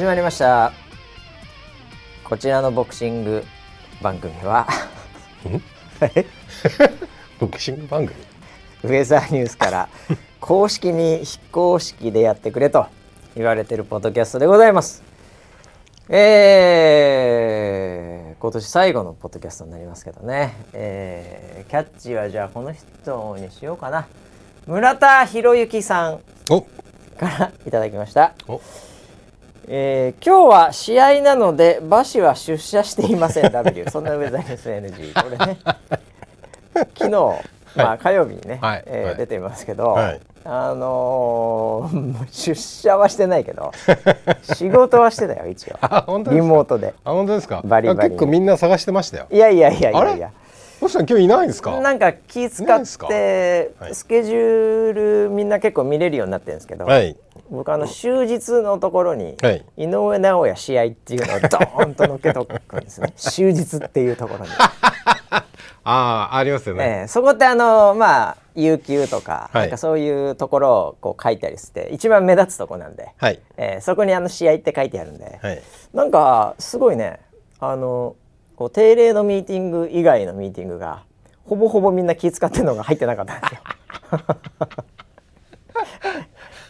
始まりました。こちらのボクシング番組は ボクシング番組？ウェザーニュースから公式に非公式でやってくれと言われてるポッドキャストでございます。えー、今年最後のポッドキャストになりますけどね、えー、キャッチはじゃあこの人にしようかな。村田博之さんお。からいただきました。おえー今日は試合なので馬氏は出社していません W そんなウェザーニュース NG これね。昨日、まあ、火曜日にね、はい。はい。えー出ていますけど、はい。あのー出社はしてないけど 仕事はしてたよ一応。あ本当リモートで。あ本当ですか？バリバリあ結構みんな探してましたよ。いやいやいやいやいや。どうしたん今日いないんですか？なんか気使ってはい。スケジュールみんな結構見れるようになってるんですけど、はい僕あの終日のところにはい。井上尚弥試合っていうのをドーンと乗っけとくんですね。終日っていうところに、ああありますよね、ええそこってあのまあ有給とか,、はい。なんかそういうところをこう書いたりして一番目立つとこなんで、はい。ええそこにあの試合って書いてあるんで、はい。なんかすごいねあのこう定例のミーティング以外のミーティングがほぼほぼみんな気使ってるのが入ってなかったんですよ。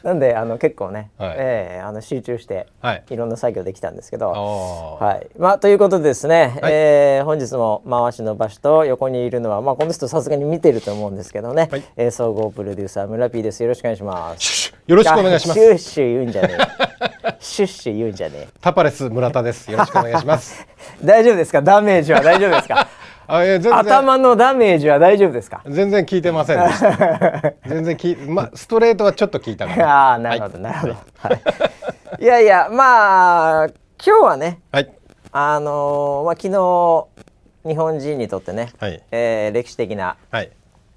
なんであの結構ね、はい。ええあの集中してはい。いろんな作業できたんですけど、はい、まあということでですね、はい。えー本日も回しの場所と横にいるのはまあこの人さすがに見てると思うんですけどね、はい。えー総合プロデューサー村 P です。よろしくお願いします。よろしくお願いしまあシュッすシュ言うんじゃねえ。シュッシュ言うんじゃねえ。タパレス村田です。よろしくお願いします。大丈夫ですか？ダメージは大丈夫ですか？あいや全然。頭のダメージは大丈夫ですか？全然聞いてませんでした。全然聞いまストレートはちょっと聞いたからああなるほど、なるほど、はい、いやいやまあ今日はねはい。あのーまあ昨日日本人にとってね、はい。えー歴史的なはい。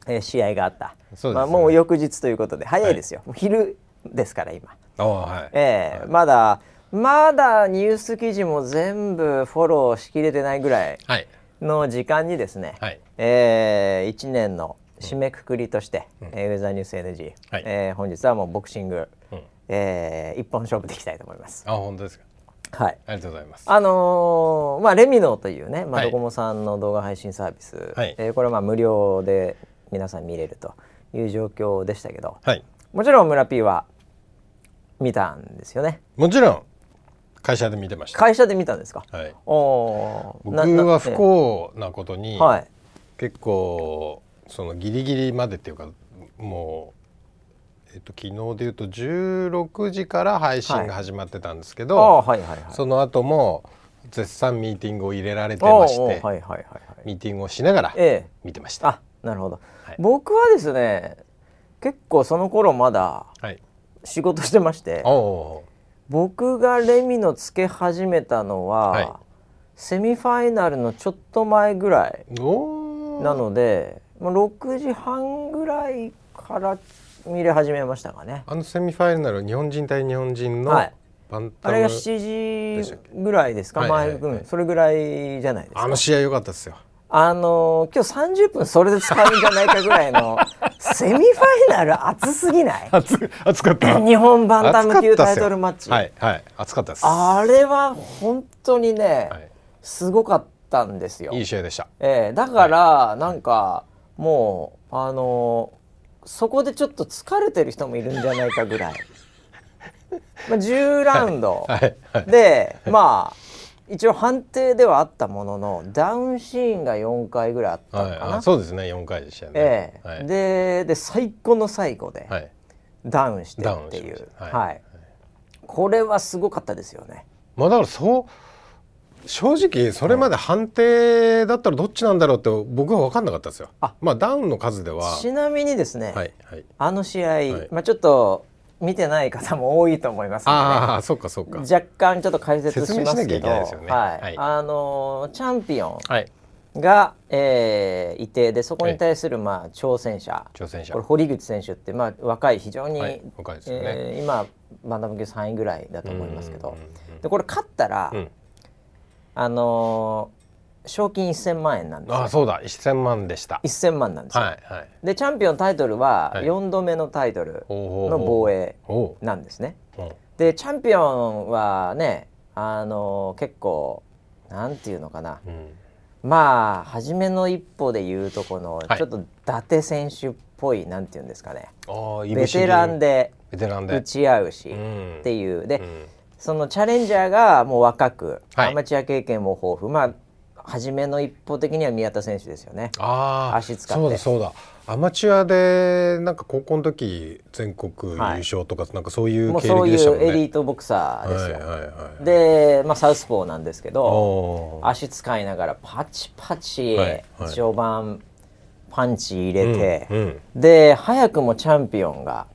えー試合があった、そうですね。まあ、もう翌日ということで早いですよ、もう昼ですから今、ああはい。えーまだまだニュース記事も全部フォローしきれてないぐらいはいの時間にですね、はい。え1年の締めくくりとして、えーウェザーニュース NG、はい。えー本日はもうボクシング、うん。えー一本勝負でいきたいと思います。あ本当ですか。はい。ありがとうございます。あのーまあ、レミノというね、まあ、はい。ドコモさんの動画配信サービス、はい。えーこれはまあ無料で皆さん見れるという状況でしたけどはい。もちろん村 P は見たんですよね。もちろん会社で見てました。会社で見たんですか？はい。お僕は不な幸なことに、ええ。はい。結構そのギリギリまでっていうかもう、えっと、昨日で言うと16時から配信が始まってたんですけあど、あはいはいはい。その後も絶賛ミーティングを入れられてまして、はいはいはいはい。ミーティングをしながらええ。見てました。あなるほど、はい。僕はですね結構その頃まだはい、仕事してましておお僕がレミのつけ始めたのは、はい。セミファイナルのちょっと前ぐらいなので、まあ、6時半ぐらいから見れ始めましたかね。あのセミファイナル日本人対日本人のはい。バンタム、あれがでした7っけ時ぐらいですか、はいはいはい前うんそれぐらいじゃないですか？あの試合良かったですよ。あのー今日30分それで使うんじゃないかぐらいの セミファイナル熱すぎない？熱熱かった。日本バンタム級タイトルマッチ、はいはい熱かったです。あれは本当にね、はいすごかったんですよ。いい試合でした。ええだから、なんかもうあのーそこでちょっと疲れてる人もいるんじゃないかぐらい、まあ、10ラウンドはいはい。で、まあ一応判定ではあったもののダウンシーンが4回ぐらいあったのかな。はい、あそうですね。4回でしたよね。ええ。はい、でで最後の最後ではい、ダウンしてっていう。しました。ははい。い、これはすごかったですよね。まあだからそう正直それまで判定だったらどっちなんだろうって僕は分かんなかったですよ。あ。まあダウンの数では。ちなみにですね、はいはい。あの試合、い。まあちょっと見てない方も多いと思いますので、ああそっかそっか。若干ちょっと解説しますけど、はい。はい。あのーチャンピオンはい。が、えーいてでそこに対するまあ挑戦者、挑戦者。これ堀口選手ってまあ若い非常に、はい。若いですよね。えー今バンダム級3位ぐらいだと思いますけど、でこれ勝ったら、うん。あのー賞金1000万円なんですよ。ああそうだ。1000万でした。1000万なんですよ、はいはい。でチャンピオンタイトルははい。4度目のタイトルの防衛なんですね、うん。でチャンピオンはねあの結構なんていうのかな。うん。まあ初めの一歩で言うとこの、はい。ちょっと伊達選手っぽいなんていうんですかね。ベテランでベテランで。打ち合うし、うん。っていう。で、うん。そのチャレンジャーがもう若く、はい。アマチュア経験も豊富。まあ初めの一歩的には宮田選手ですよね。ああ足使って。そうだそうだ。アマチュアでなんか高校の時全国優勝とか、なんかそういう経もうそうい歴でしたもんね。うエリートボクサーですよ。はいはいはいで、まあ、サウスポーなんですけど足使いながらパチパチ、はいはい。序盤パンチ入れて、うんうん。で早くもチャンピオンがはい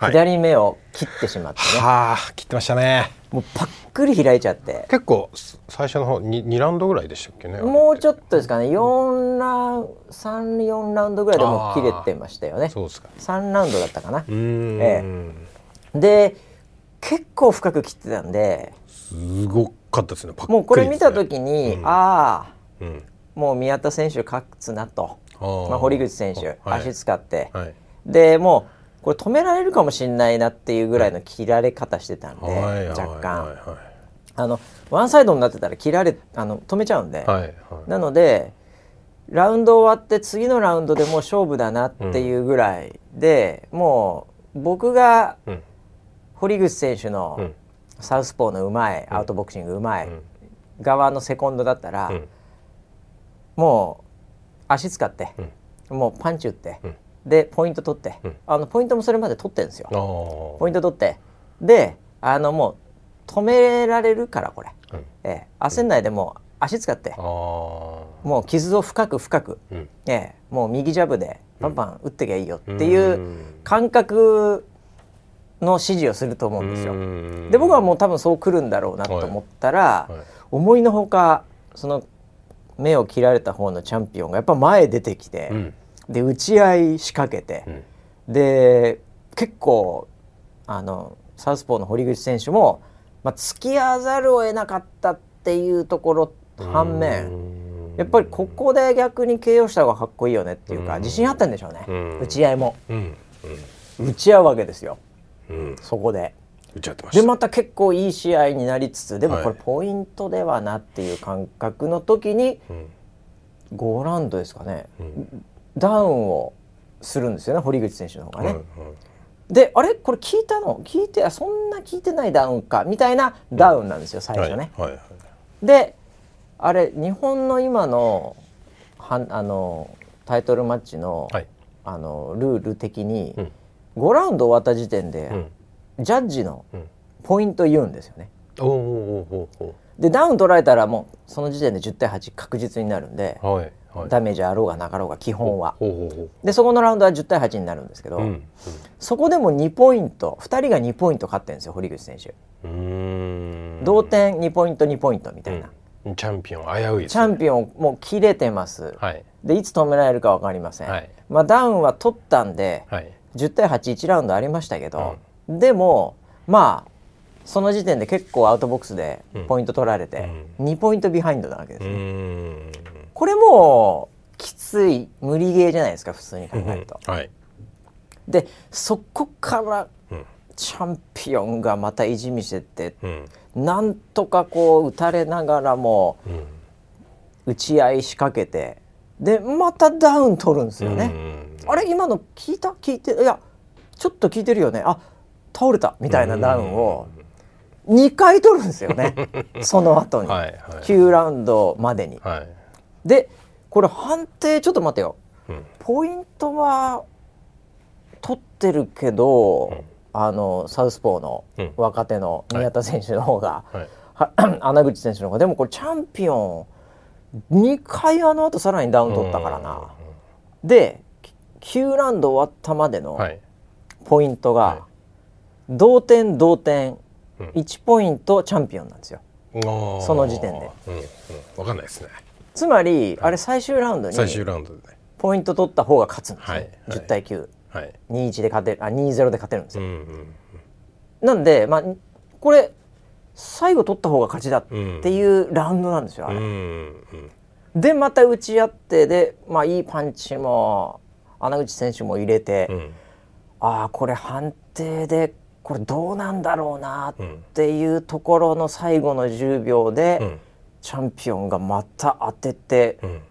左目を切ってしまってね、はあ切ってましたね。もうパックリ開いちゃって。結構す最初の方に2ラウンドぐらいでしたっけねもうちょっっとですかね。4ラウン34ラウンドぐらいでもう切れてましたよね。そうですか。3ラウンドだったかな。うーん、えで結構深く切ってたんで。すごかったですねパックリもうこれ見た時に、うん。ああうん。もう宮田選手勝つなと、あー。まあ、堀口選手、はい。足使って、はい。でもうこれ止められるかもしれないなっていうぐらいの切られ方してたんで、はい若干、はいはあのワンサイドになってたら切られあの止めちゃうんで、いはいはい。なのでラウンド終わって次のラウンドでもう勝負だなっていうぐらいで、もう僕がうん。堀口選手うのん。サウスポーのうまい、アウトボクシングうまい、うん。側のセコンドだったら、うん。もう足使って、もうパンチ打って、うんでポイント取って、うん。あのポイントもそれまで取ってるんですよ。ポイント取って。であのもう止められるからこれ、うん。ええ。焦んないでもう足使って。あー。もう傷を深く深く、うん。ええ。もう右ジャブでパンパン打ってきゃいいよっていううん。感覚の指示をすると思うんですよ。うん。で僕はもう多分そう来るんだろうなと思ったら、はい。思いのほかその目を切られた方のチャンピオンがやっぱ前出てきて、うんで打ち合い仕掛けて、うん。で結構あのサウスポーの堀口選手も、まあ、付き合わざるを得なかったっていうところ反面うん。やっぱりここで逆に KO した方がかっこいいよねっていうかうん。自信あったんでしょうね、うん。打ち合いも。うん。打ち合うわけですよ。うん。うんそこで。までまた結構いい試合になりつつでもはい。これポイントではなっていう感覚の時にうん。5ラウンドですかね。うんダウンをするんですよね堀口選手の方がね。はいはい。であれ？これ聞いたの？聞いてあそんな聞いてないダウンか？みたいなダウンなんですよ最初ね。はいはいであれ日本の今のはんあのタイトルマッチの,、はい。あのルール的に、うん。5ラウンド終わった時点で、うん。ジャッジのうん。ポイント言うんですよね。でダウン取られたらもうその時点で10対8確実になるんで、はいダメージあろうがなかろうが基本は。でそこのラウンドは10対8になるんですけど、うんそこでも2ポイント2人が2ポイント勝ってるんですよ堀口選手。同点2ポイント2ポイントみたいな、うん。チャンピオン危ういですチャンピオンもう切れてます、はい。でいつ止められるか分かりません、はい。まあ、ダウンは取ったんではい。10対81ラウンドありましたけど、でもまあその時点で結構アウトボックスでポイント取られて、2ポイントビハインドなわけですうね、んこれもうきつい無理ゲーじゃないですか普通に考えると、はい。でそこからうん。チャンピオンがまた意地見せてうん。なんとかこう打たれながらもうん。打ち合い仕掛けてでまたダウン取るんですよね。あれ今の聞いた？聞いていやちょっと聞いてるよね。あ倒れた。みたいなダウンを2回取るんですよね。その後に、はいはい9ラウンドまでに。はいでこれ判定ちょっと待ってよ。うん。ポイントは取ってるけど、あのサウスポーのうん。若手の宮田選手の方が、はい。は 穴口選手の方が。でもこれチャンピオン2回あの後さらにダウン取ったからな。で9ラウンド終わったまでのはい。ポイントはが同点同点。うん。1ポイントチャンピオンなんですよ。そその時点で。うんうん。わかんないですねつまりあれ最終ラウンドに最終ラウンドでね。ポイント取った方が勝つんですよ、はいはい。10対9。はい。2-1で勝てるあ2-0で勝てるんですよ、うんうんなんでまあこれ最後取った方が勝ちだっうんていうラウンドなんですよ、あれ。うんうんでまた打ち合ってでまあいいパンチも穴口選手も入れて、うん。ああこれ判定でこれどうなんだろうなっていうところの最後の10秒で、うんチャンピオンがまた当ててうん。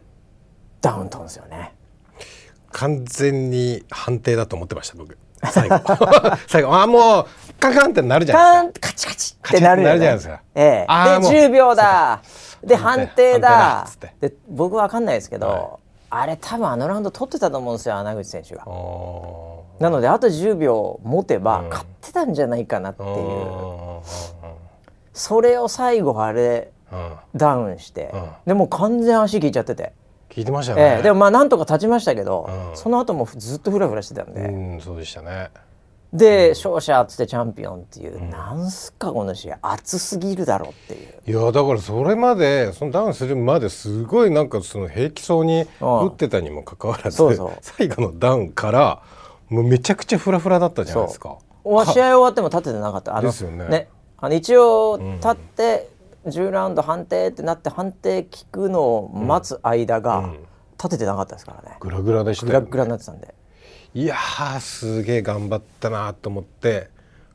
ダウントンですよね。完全に判定だと思ってました僕。最後。最後。あーもうカンカンってなるじゃカないですか。カチカチってなるよね。カチッてなるじゃないですか。ええ、で10秒だ。で判定だ。で僕わかんないですけど、はい。あれ多分あのラウンド取ってたと思うんですよ穴口選手が。おなのであと10秒持てばうん。勝ってたんじゃないかなってーいう、うん。それを最後あれダウンして、うん。でもう完全足効いちゃってて、聞いてましたよね、ええ。でもまあなんとか立ちましたけど、うん。その後もずっとフラフラしてたんで、うんそうでしたね。で勝者っつってチャンピオンっていう、なんすかこの試合。熱すぎるだろっていう。いやだからそれまでそのダウンするまですごいなんかその平気そうにうん。打ってたにもかかわらずそうそう。最後のダウンからもうめちゃくちゃフラフラだったじゃないですか。お試合終わっても立ててなかった。あのですよね。あの一応立って10ラウンド判定ってなって判定聞くのを待つ間がん立ててなかったですからね、グラグラでしたよ、ね、グラグラになってたんで。いやーすげえ頑張ったなと思って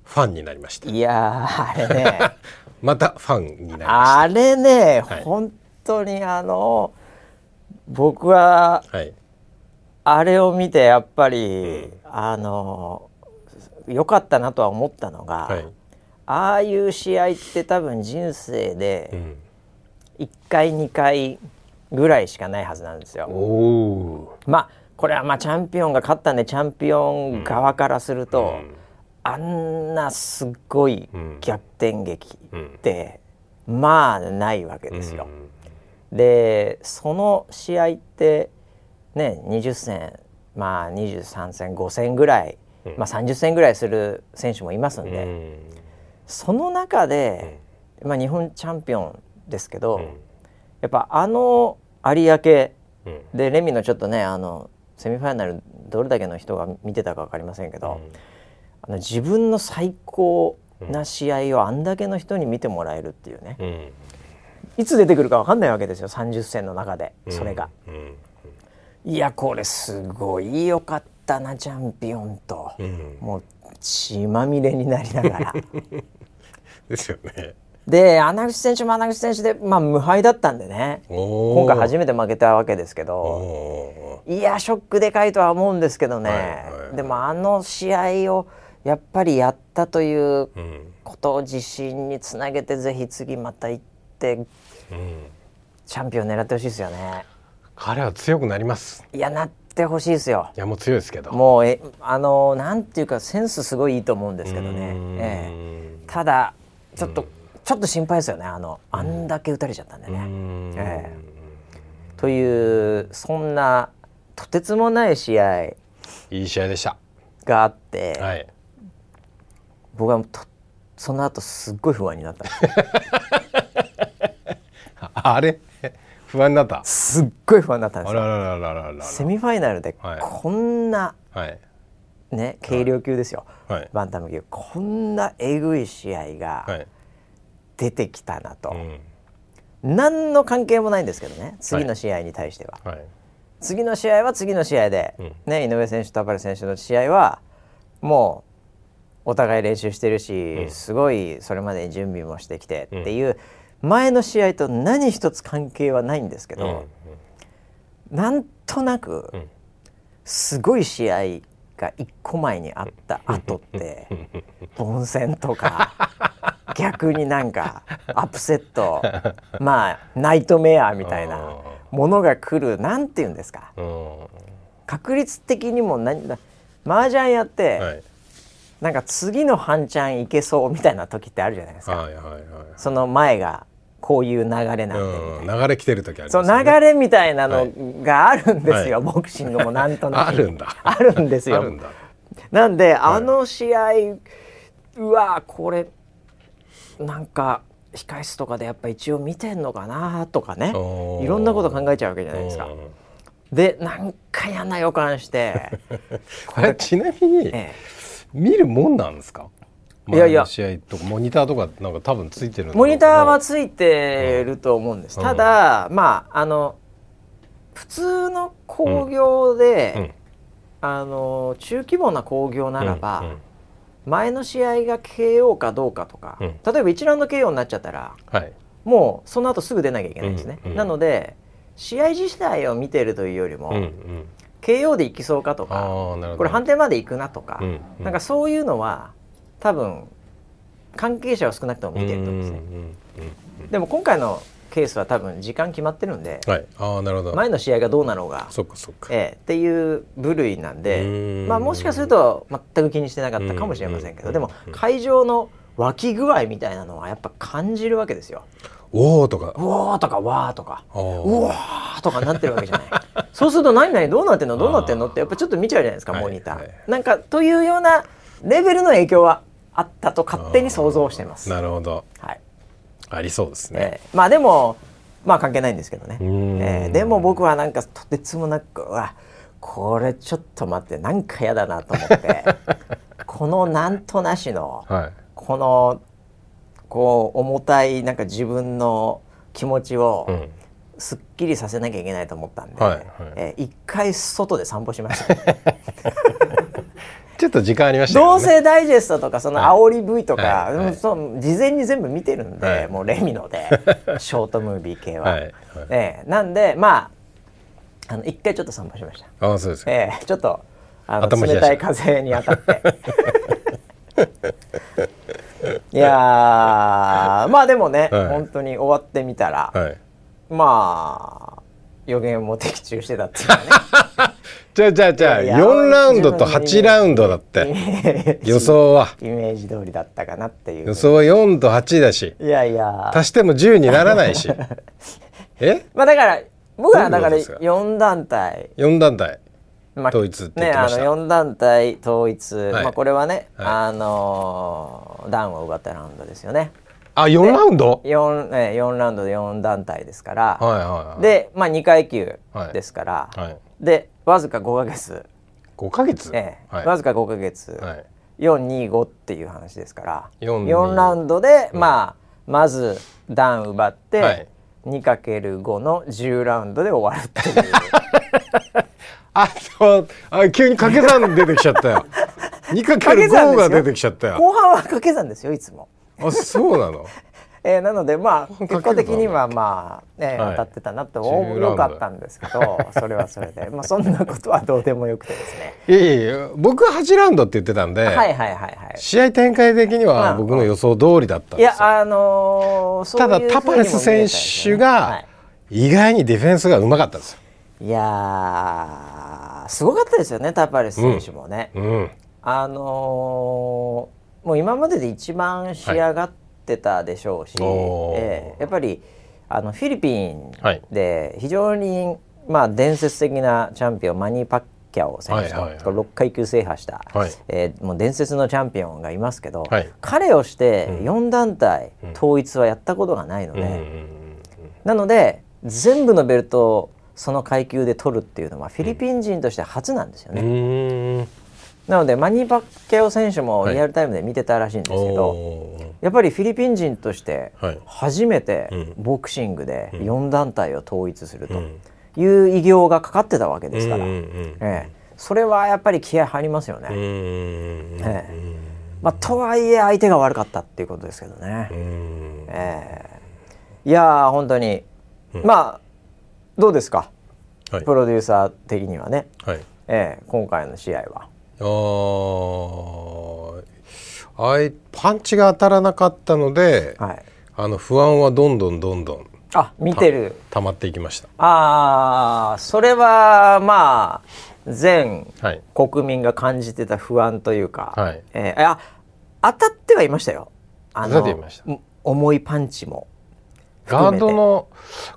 ファンになりました。いやーあれね。またファンになりました。あれね、はい。本当にあの僕ははい。あれを見てやっぱり、あの良かったなとは思ったのが、はいああいう試合って多分人生うでん、1回2回ぐらいしかないはずなんですよ。まあこれはまあチャンピオンが勝ったんでチャンピオン側からすると、うん。あんなすっごいうん。逆転劇うん。って、まあないわけですよ。でその試合ってね20戦まあ23戦5戦ぐらい、うん。まあ、30戦ぐらいする選手もいますんで、その中で、まあ、日本チャンピオンですけど、うん。やっぱあの有明うん。でレミのちょっとねあのセミファイナルどれだけの人が見てたか分かりませんけど、あの自分の最高な試合をあんだけの人に見てもらえるっていうね、うん。うんいつ出てくるか分かんないわけですよ。30戦の中でそれが。うん。いやこれすごい良かったなチャンピオンと、うん。もう血まみれになりながら ですよね。で穴口選手も穴口選手で、まあ、無敗だったんでね。お今回初めて負けたわけですけおど。おいやショックでかいとは思うんですけどね、はいはいでもあの試合をやっぱりやったということを自信につなげてぜひ次また行ってうん。チャンピオン狙ってほしいですよね。彼は強くなります。いやなってほしいですよ。いやもう強いですけど。もうえあのなんていうかセンスすごいいいと思うんですけどね、うん。ええ、ただちょっと、ちょっと心配ですよね。あのあんだけ打たれちゃったんでね。うん。えというそんなとてつもない試合。いい試合でした。があって、はい。僕はとその後すっごい不安になった。あ あれ？不安になった？すっごい不安になったんですよ。あらららららセミファイナルではい。こんな、はい。ね軽量級ですよ、はいバンタム級こんなえぐい試合がはい。出てきたなと、うん。何の関係もないんですけどね次の試合に対しては、はい。次の試合は次の試合で、うん。ね、井上選手と田原選手の試合はもうお互い練習してるし、うん。すごいそれまでに準備もしてきてっていう前の試合と何一つ関係はないんですけうん。ど、なんとなくうん。すごい試合が一個前にあった後って 凡戦とか逆になんかアップセットまあナイトメアみたいなものが来るなんて言うんですか。うん。確率的にも何だ麻雀やって、はい。なんか次の半チャンいけそうみたいな時ってあるじゃないですか、はいはいはい。その前がこういう流れなんで流れ来てる時ありますよね。流れみたいなのはい。があるんですよ、はい。ボクシングもなんとなく。あるんだ。あるんですよ。あるんだ。なんで、あの試合うわこれなんか控室とかでやっぱ一応見てんのかなとかね。いろんなこと考えちゃうわけじゃないですか。でなんか嫌な予感して。あれちなみに え。見るもんなんですか？いやいや。試合とかモニターとかなんか多分ついてるモニターはついてると思うんです。うん。ただまああの普通の興行で、うん。あの中規模な興行ならば、前の試合が KO かどうかとか、うん。例えば1ラウンド KO になっちゃったらはい。もうその後すぐ出なきゃいけないんですね、なので試合自体を見てるというよりも、うんうん。KO でいきそうかとあかこれ判定までいくなとか、うんうん。なんかそういうのは多分関係者は少なくとも見てると思うんですね、でも今回のケースは多分時間決まってるんで、はい。ああなるほど。前の試合がどうなろうが、そっかそっか。ええっていう部類なんでうん。まあ、もしかすると全く気にしてなかったかもしれませんけうんどでも会場の湧き具合みたいなのはやっぱ感じるわけですよ。おおとか。うおーとかわーとか。うわーとかなってるわけじゃない。そうすると何々どうなってんの？どうなってんの？ってやっぱちょっと見ちゃうじゃないですかはいモニター、はいなんかというようなレベルの影響はあったと勝手に想像してます。なるほど。はい。ありそうですね。ええ。まあでもまあ関係ないんですけどね、うん。ええ。でも僕はなんかとてつもなくうわこれちょっと待ってなんか嫌だなと思って このなんとなしのはい。このこう重たいなんか自分の気持ちをうん。すっきりさせなきゃいけないと思ったんで、はいはい。ええ一回外で散歩しました。ちょっと時間ありましたね。性ダイジェストとかその煽り V とか、はい。はい。うんそう事前に全部見てるんで、はい。もうレミノで ショートムービー系は。はい。はい。ええ。なんでまああの一回ちょっと散歩しました。ああそうですか。ええ。ちょっとあの頭冷たい風に当たって。いやーまあでもね、はい。本当に終わってみたら、はい。まあ予言も的中してたっていうかね。じゃあじゃあじゃあいや4ラウンドと8ラウンドだって。予想は。イメージ通りだったかなっていう。予想は4と8だし。いやいや。足しても10にならないし。え？まあだから僕はだからどういうことですか？4団体、4団体。まあ統一って言っねあてました。の4団体統一、はい。まあこれはね、はい。あのーダウンを奪ったラウンドですよね。あ4ラウンド？4, ね4ラウンドで4団体ですから、はいはいはい。でまあ2階級ですから、はい。でわずか5ヶ月、5ヶ月？ええ。はい。わずか5ヶ月、はい。425っていう話ですから。4 4ラウンドで、まあまずダウン奪って、はい。2×5 の10ラウンドで終わるっていう。あそう。あ急に掛け算出てきちゃったよ。2×5 が出てきちゃったよ。後半は掛け算ですよいつも。あそうなの？えー、なのでまあ結果的にはまあ、ねはい。当たってたなと10ラウンドよかったんですけどそれはそれで。まあそんなことはどうでもよくてですね。いやいやいや僕は8ラウンドって言ってたんで、はいはいはいはい。試合展開的にまあは僕の予想通りだったんですよ。いやあのー、ただタパレス選手が意外にディフェンスがうまかったんですよ。いやーすごかったですよねタパレス選手もね。うん、あのーもう今までで一番仕上がってたでしょうし、おーええやっぱりあのフィリピンはい。で非常に、まあ、伝説的なチャンピオンマニー・パッキャオ選手と、はいはいはい。6階級制覇した、はい。えーもう伝説のチャンピオンがいますけど、はい彼をしてうん。4団体統一はやったことがないので、うんうんなので全部のベルトをその階級で取るっていうのはフィリピン人として初なんですよね。なのでマニー・パッキャオ選手もはい。リアルタイムで見てたらしいんですけど、おー。やっぱりフィリピン人としてはい。初めてうん。ボクシングで4団体を統一するとうん。いう偉業がかかってたわけですから、ええ。それはやっぱり気合入りますよね。ええ。まあ、とはいえ相手が悪かったっていうことですけどね。うん。ええ。いやー本当に、まあどうですか？はい。プロデューサー的にはね、はい。ええ今回の試合は。あー。あいパンチが当たらなかったので、はい、あの不安はどんどんどんどんあ見てる。溜まっていきました。ああそれはまあ全はい。国民が感じてた不安というか、はい。えーいや当たってはいましたよ。あ当たっていました。ん重いパンチもガードの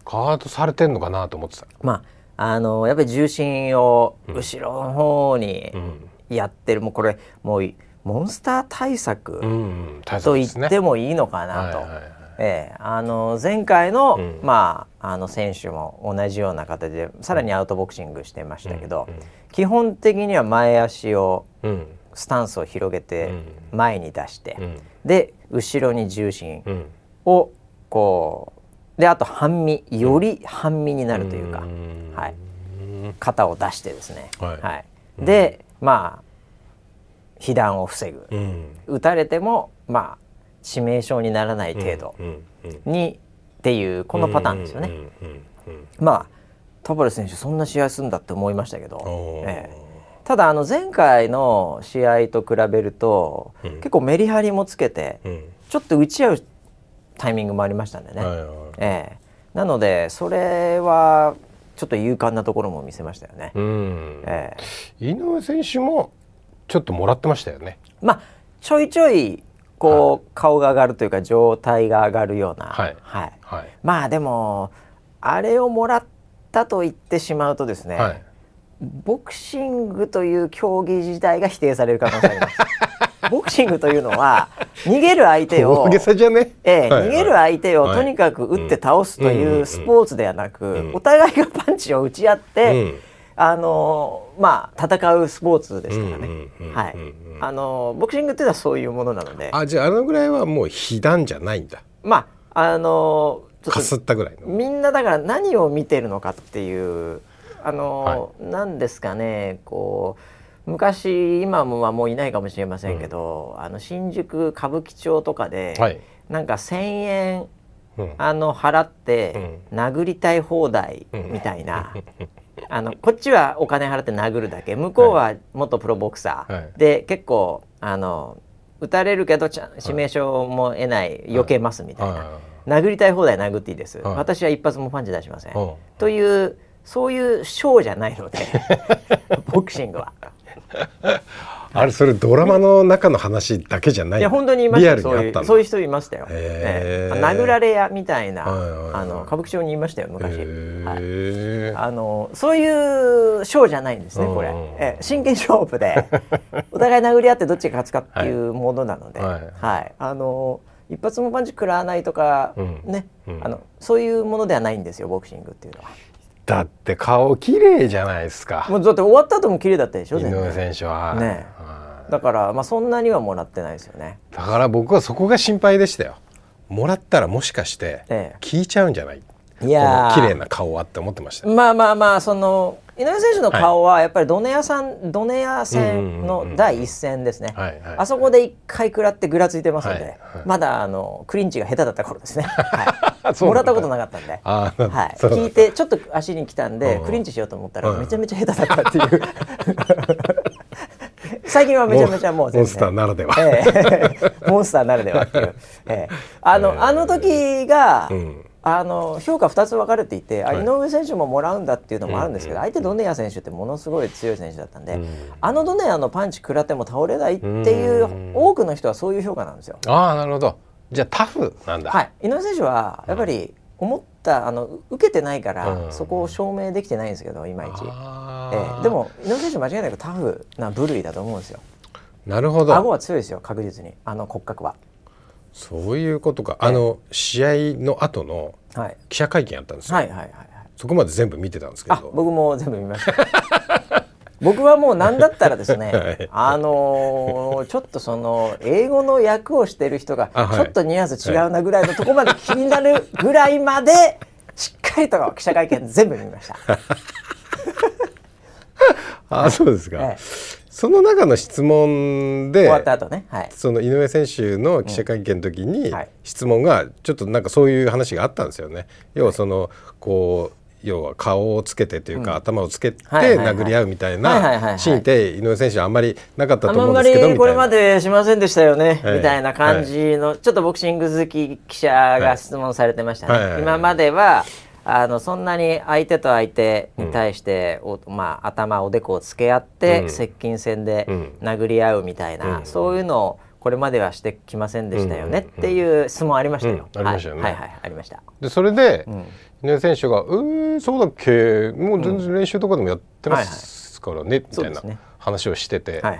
ガードされてんのかなと思ってた。まああのやっぱり重心を後ろの方にうんやってる、もうこれもうモンスター対策と言ってもいいのかなと。ええ。あの前回の,、うん。まあ、あの選手も同じような形でさらにアウトボクシングしてましたけど、うんうん。基本的には前足をうん。スタンスを広げてうん。前に出して、うん。で後ろに重心うん。をこうであと半身より半身になるというか、ん。はい。肩を出してですね。はい。はい、でまあ被弾を防ぐ、うん。撃たれてもまあ致命傷にならない程度に、っていうこのパターンですよね。まあタバレス選手そんな試合するんだって思いましたけど、ええ。ただあの前回の試合と比べると、うん。結構メリハリもつけてうん。ちょっと打ち合うタイミングもありましたんでね、はいはい。ええ。なのでそれはちょっと勇敢なところも見せましたよね。うんええ井上選手もちょっともらってましたよね。まあちょいちょいこう、顔が上がるというか状態が上がるような、はいはい、はい。まあでもあれをもらったと言ってしまうとですね、はい。ボクシングという競技自体が否定される可能性あります。ボクシングというのは 逃げる相手を大げさじゃね？え逃げる相手をはいとにかく打って倒すというスポーツではなく、んお互いがパンチを打ち合って、うんあのまあ戦うスポーツですからね。はい。あのボクシングっていうのはそういうものなので、あじゃああのぐらいはもう被弾じゃないんだ。まああのかすったぐらいの。みんなだから何を見てるのかっていうあの、なんですかねこう昔今もはもういないかもしれませんけど、あの新宿歌舞伎町とかで、はい。なんか1,000円うん。あの払って殴りたい放題みたいな、あのこっちはお金払って殴るだけ。向こうは元プロボクサー、はい。で結構あの打たれるけど致命傷も得ない、避けますみたいな、は殴りたい放題殴っていいです、はい。私は一発もパンチ出しません、うん。というそういうショーじゃないので ボクシングは。あれそれドラマの中の話だけじゃない。いや本当にいましリたよそう。いうそういう人いましたよ、ええ。殴られ屋みたいな、あの歌舞伎町にいましたよ昔。あのそういうショーじゃないんですねこれ、うんええ真剣勝負で お互い殴り合ってどっちが勝つかっていうものなので、ははいい。あの一発もパンチ食らわないとか、うん。ね、うん。あのそういうものではないんですよボクシングっていうのは。だって顔綺麗じゃないですか。もうだって終わった後も綺麗だったでしょ井上選手は。ねはいだからまあそんなにはもらってないですよね。だから僕はそこが心配でしたよ。もらったらもしかしてええ聞いちゃうんじゃない？いこや綺麗な顔はって思ってましたよ。まあまあまあその井上選手の顔はやっぱりドネアさん、ドネア戦の第一戦ですね、はいはい。あそこで一回食らってぐらついてますので、はいはい。まだあのクリンチが下手だった頃ですね、はい、もらったことなかったんで。ああ、はい、聞いてちょっと足に来たんでうんクリンチしようと思ったらうんめちゃめちゃ下手だったっていう。最近はめちゃめちゃもうモンスターならでは。ええ。モンスターならではっていう、ええ。あの、ええ。あの時が、うんあの評価2つ分かれていて、あはい。井上選手ももらうんだっていうのもあるんですけど、うん相手ドネア選手ってものすごい強い選手だったんで、うんあのドネアのパンチ食らっても倒れないっていう、うん多くの人はそういう評価なんですよ。ああなるほど。じゃあタフなんだ。はい、井上選手はやっぱり思ったあの受けてないから、うん。そこを証明できてないんですけどいまいち、あえー。えでも井上選手間違いなくタフな部類だと思うんですよ。なるほ顎ど。は強いですよ確実に。あの骨格は。そういうことか。あの試合の後のはい、記者会見あったんですよ。はいはいはいはいそこまで全部見てたんですけあど。僕も全部見ました 僕はもう何だったらですね、はいあのーちょっとその英語の役をしてる人がちょっとニュアンス違うなぐらいのとこまで気になるぐらいまで しっかりと記者会見全部見ました。あそうですか。ええその中の質問で終わった後ね、はい、その井上選手の記者会見の時にはい。質問がちょっとなんかそういう話があったんですよね。要はそのこう要は顔をつけてというか、頭をつけてはいはいはい殴り合うみたいはいはいはいはない。シーンって井上選手はあんまりなかったあと思うんんまですけどみたいな。りこれまでしませんでしたよね、ええ。みたいな感じの、ちょっとボクシング好き記者が質問されてましたね。はいはいはい。今まではあのそんなに相手と相手に対して、おまあ、頭おでこをつけ合って、うん接近戦でうん殴り合うみたいな、うんそういうのをこれまではしてきませんでしたよね、うんっていう質問ありましたよ。うんありましたよねはい、はいはいありました。でそれで、ん井上選手が「えー、そうだっけもう全然練習とかでもやってますからね」みたいな話をしててはいはい。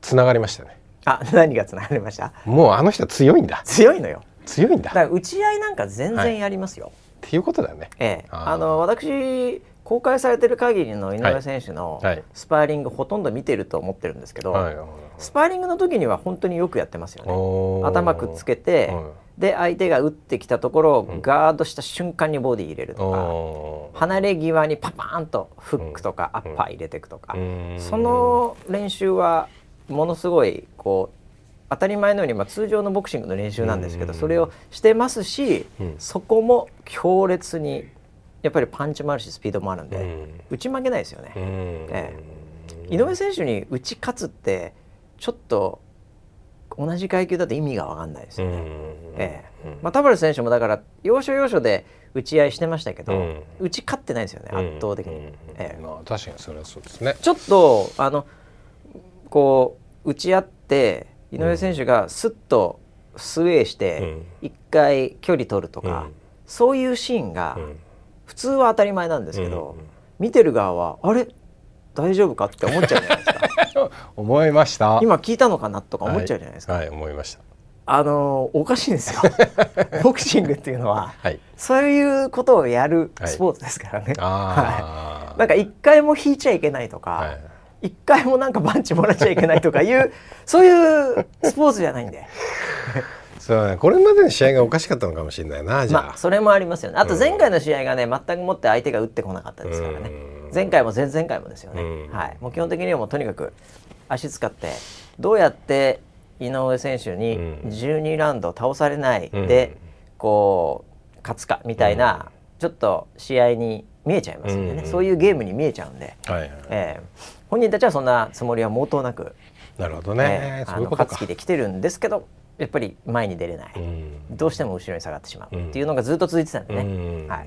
つながりましたね。あ 何がつながりました？もうあの人は強いんだ強いのよ。強いんだっだから打ち合いなんか全然やりますよ。ていうことだよね。ええ、あの私公開されてる限りの井上選手のスパーリングほとんど見てると思ってるんですけど、はいスパーリングの時には本当によくやってますよね。頭くっつけて、はい。で相手が打ってきたところをガードした瞬間にボディ入れるとか、離れ際にパパーンとフックとかアッパー入れていくとか、うんその練習はものすごいこう当たり前のように、まあ、通常のボクシングの練習なんですけど、それをしてますし、うん、そこも強烈にやっぱりパンチもあるしスピードもあるんで、うん、打ち負けないですよね。ええ、井上選手に打ち勝つってちょっと同じ階級だと意味が分かんないですよね。ええ。まあ、田原選手もだから要所要所で打ち合いしてましたけど、うん、打ち勝ってないですよね圧倒的に。ええ。まあ、確かにそれはそうですね。ちょっとあのこう打ち合って井上選手がすっとスウェーして一回距離取るとか、そういうシーンが普通は当たり前なんですけど、見てる側はあれ？大丈夫かって思っちゃうじゃないですか。思いました。今聞いたのかなとか思っちゃうじゃないですか、はい、はい、思いました。あのおかしいんですよ。ボクシングっていうのは、はい、そういうことをやるスポーツですからね、はい、なんか一回も引いちゃいけないとか、はい一回もなんかパンチもらっちゃいけないとかいうそういうスポーツじゃないんで。そうね、これまでの試合がおかしかったのかもしれないなじゃあ、まあ、それもありますよね。あと前回の試合がね、全くもって相手が打ってこなかったですからね。前回も前々回もですよね、はい、もう基本的にはもうとにかく足使ってどうやって井上選手に12ラウンド倒されないで、こう勝つかみたいな、ちょっと試合に見えちゃいますんでね、そういうゲームに見えちゃうんで、はいはい、えー本人たちはそんなつもりは毛頭なくなるほどね、えー、あの勝つ気で来てるんですけどやっぱり前に出れない、うん、どうしても後ろに下がってしまうっていうのがずっと続いてたんでね、うん、はい。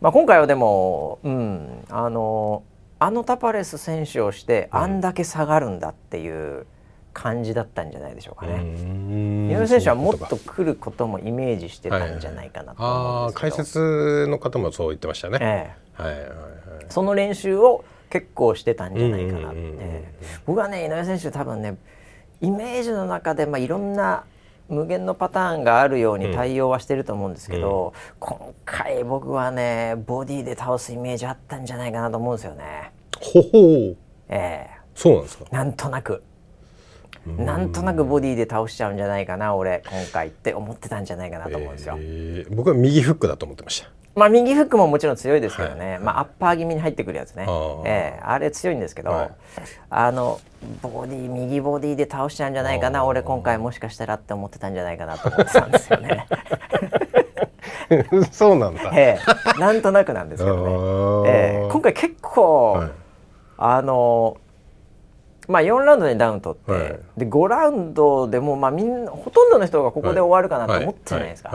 まあ、今回はでも、うん、あのあのタパレス選手をしてあんだけ下がるんだっていう感じだったんじゃないでしょうかね。井上選手はもっと来ることもイメージしてたんじゃないかなと思うんですけど、はい、解説の方もそう言ってましたね。ええ。はいはいはい、その練習を結構してたんじゃないかなって、僕はね井上選手多分ねイメージの中で、まあ、いろんな無限のパターンがあるように対応はしてると思うんですけど、うん、今回僕はねボディで倒すイメージあったんじゃないかなと思うんですよね。ほほう。ええー、そうなんですか。なんとなく。なんとなくボディで倒しちゃうんじゃないかな俺今回って思ってたんじゃないかなと思うんですよ。えー、僕は右フックだと思ってました。まあ右フックももちろん強いですけどね、はい、まあアッパー気味に入ってくるやつね、あ,、えー、あれ強いんですけど、はい、あのボディ右ボディで倒しちゃうんじゃないかな。俺今回もしかしたらって思ってたんじゃないかなと思ってたんですよね。そうなんだ、えー、なんとなくなんですけどね、えー、今回結構、はい、あのまあ、4ラウンドでダウン取って、はい、で5ラウンドでもまあみんなほとんどの人がここで終わるかなと思ってたじゃないですか。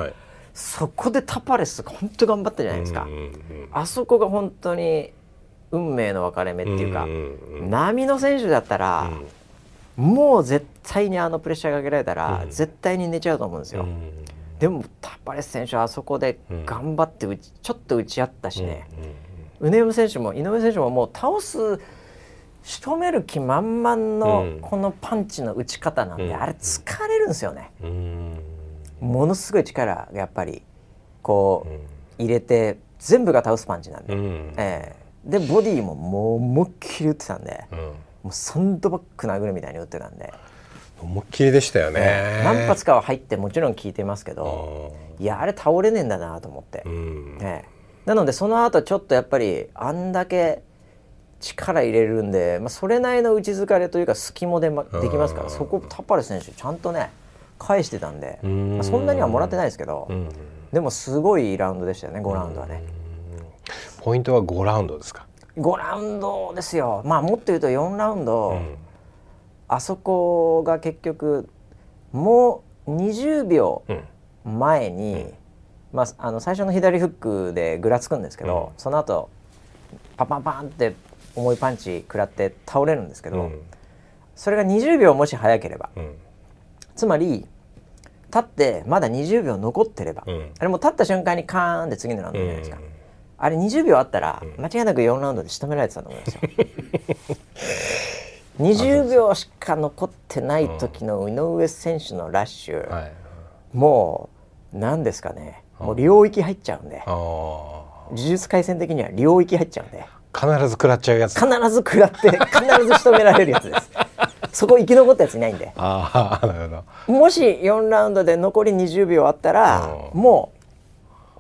そこでタパレス本当頑張ったじゃないですか、うんうんうん、あそこが本当に運命の分かれ目っていうか、うんうんうん、波の選手だったら、うん、もう絶対にあのプレッシャーかけられたら、うん、絶対に寝ちゃうと思うんですよ、うん、でもタパレス選手はあそこで頑張ってちょっと打ち合ったしね、宇野選手も井上選手ももう倒す仕留める気満々のこのパンチの打ち方なんで、あれ疲れるんですよね。ものすごい力がやっぱりこう入れて全部が倒すパンチなんで、うん、えー、でボディももう思いっきり打ってたんで、うん、もうサンドバッグ殴るみたいに打ってたんで。思いっきりでしたよね、えー、何発かは入ってもちろん効いてますけどいやあれ倒れねえんだなと思って、うん、えー、なのでその後ちょっとやっぱりあんだけ力入れるんで、まあ、それなりの打ち疲れというか隙もで,、ま、できますからそこタッパレ選手ちゃんとね返してたんで、まあ、そんなにはもらってないですけど、でもすごいラウンドでしたよね5ラウンドはね。ポイントは5ラウンドですか？5ラウンドですよ。まあもっと言うと4ラウンド、うん、あそこが結局もう20秒前に、うん、まあ、あの最初の左フックでぐらつくんですけど、うん、その後パパンパンって重いパンチ食らって倒れるんですけど、それが20秒もし早ければ、つまり立ってまだ20秒残ってれば、うん、あれも立った瞬間にカーンって次のラウンドじゃないですか、うん、あれ20秒あったら間違いなく4ラウンドで仕留められてたと思うんですよ。20秒しか残ってない時の井上選手のラッシュ、はい、もう何ですかね。もう領域入っちゃうんで。呪術廻戦的には領域入っちゃうんで。必ず食らっちゃうやつ。必ず食らって必ず仕留められるやつですそこ生き残ったやついないんで。あ なるほど。もし4ラウンドで残り20秒あったらも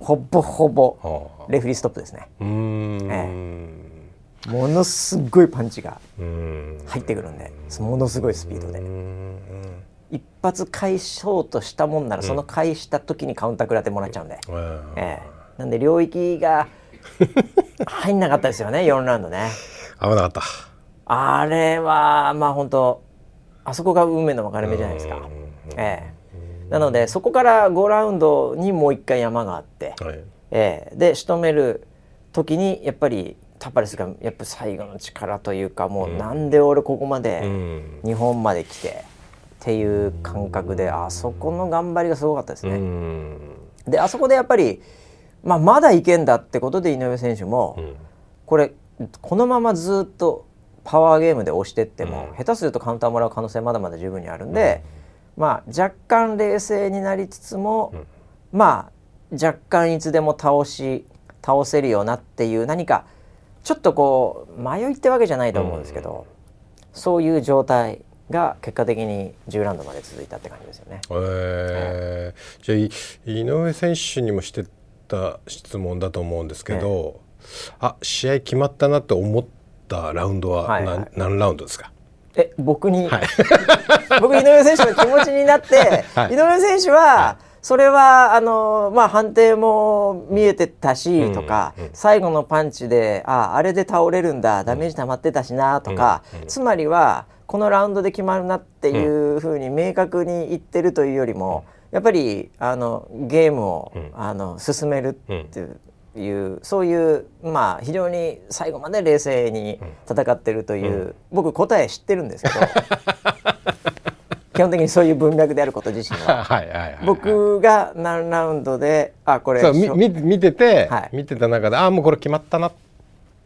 うほぼほぼレフリーストップですね。うん、ええ、ものすごいパンチがうん。入ってくるんで。ものすごいスピードで。うん。一発返そうとしたもんならその返した時にカウンター食らってもらっちゃうんで、うん。ええ。なんで領域が入んなかったですよね4ラウンドね。危なかったあれはまあ本当あそこが運命の分かれ目じゃないですか、ええ。なのでそこから5ラウンドにもう一回山があって、はい。ええ。で仕留める時にやっぱりタパレスがやっぱ最後の力というかもうなんで俺ここまうでん。日本まで来てっていう感覚であそこの頑張りがすごかったですうね。ん。であそこでやっぱり、まあ、まだいけんだってことで井上選手も、うん。これこのままずっとパワーゲームで押してっても、うん。下手するとカウンターもらう可能性まだまだ十分にあるんで、まあ若干冷静になりつつも、まあ若干いつでも倒し倒せるよなっていう何かちょっとこう迷いってわけじゃないと思うんですけど、そういう状態が結果的に10ラウンドまで続いたって感じですよね。えー。じゃ井上選手にもしてた質問だと思うんですけど、あ試合決まったなって思ったラウンドは何,、はいはい。何ラウンドですか？え僕に、はい。僕井上選手の気持ちになって、はい。井上選手は、それはあのまあ判定も見えてたし、うんとか、うん。最後のパンチでああれで倒れるんだダメージ溜まってたしなとか、うんうん。つまりはこのラウンドで決まるなっていうふうに明確に言ってるというよりも、やっぱりあのゲームを、うん。あの進めるっていう。いうそういうまあ非常に最後まで冷静に戦ってるという、僕答え知ってるんですけど 基本的にそういう文脈であること自身は。はい僕が何ラウンドであこれそう見見てて、はい。見てた中でああもうこれ決まったな、こ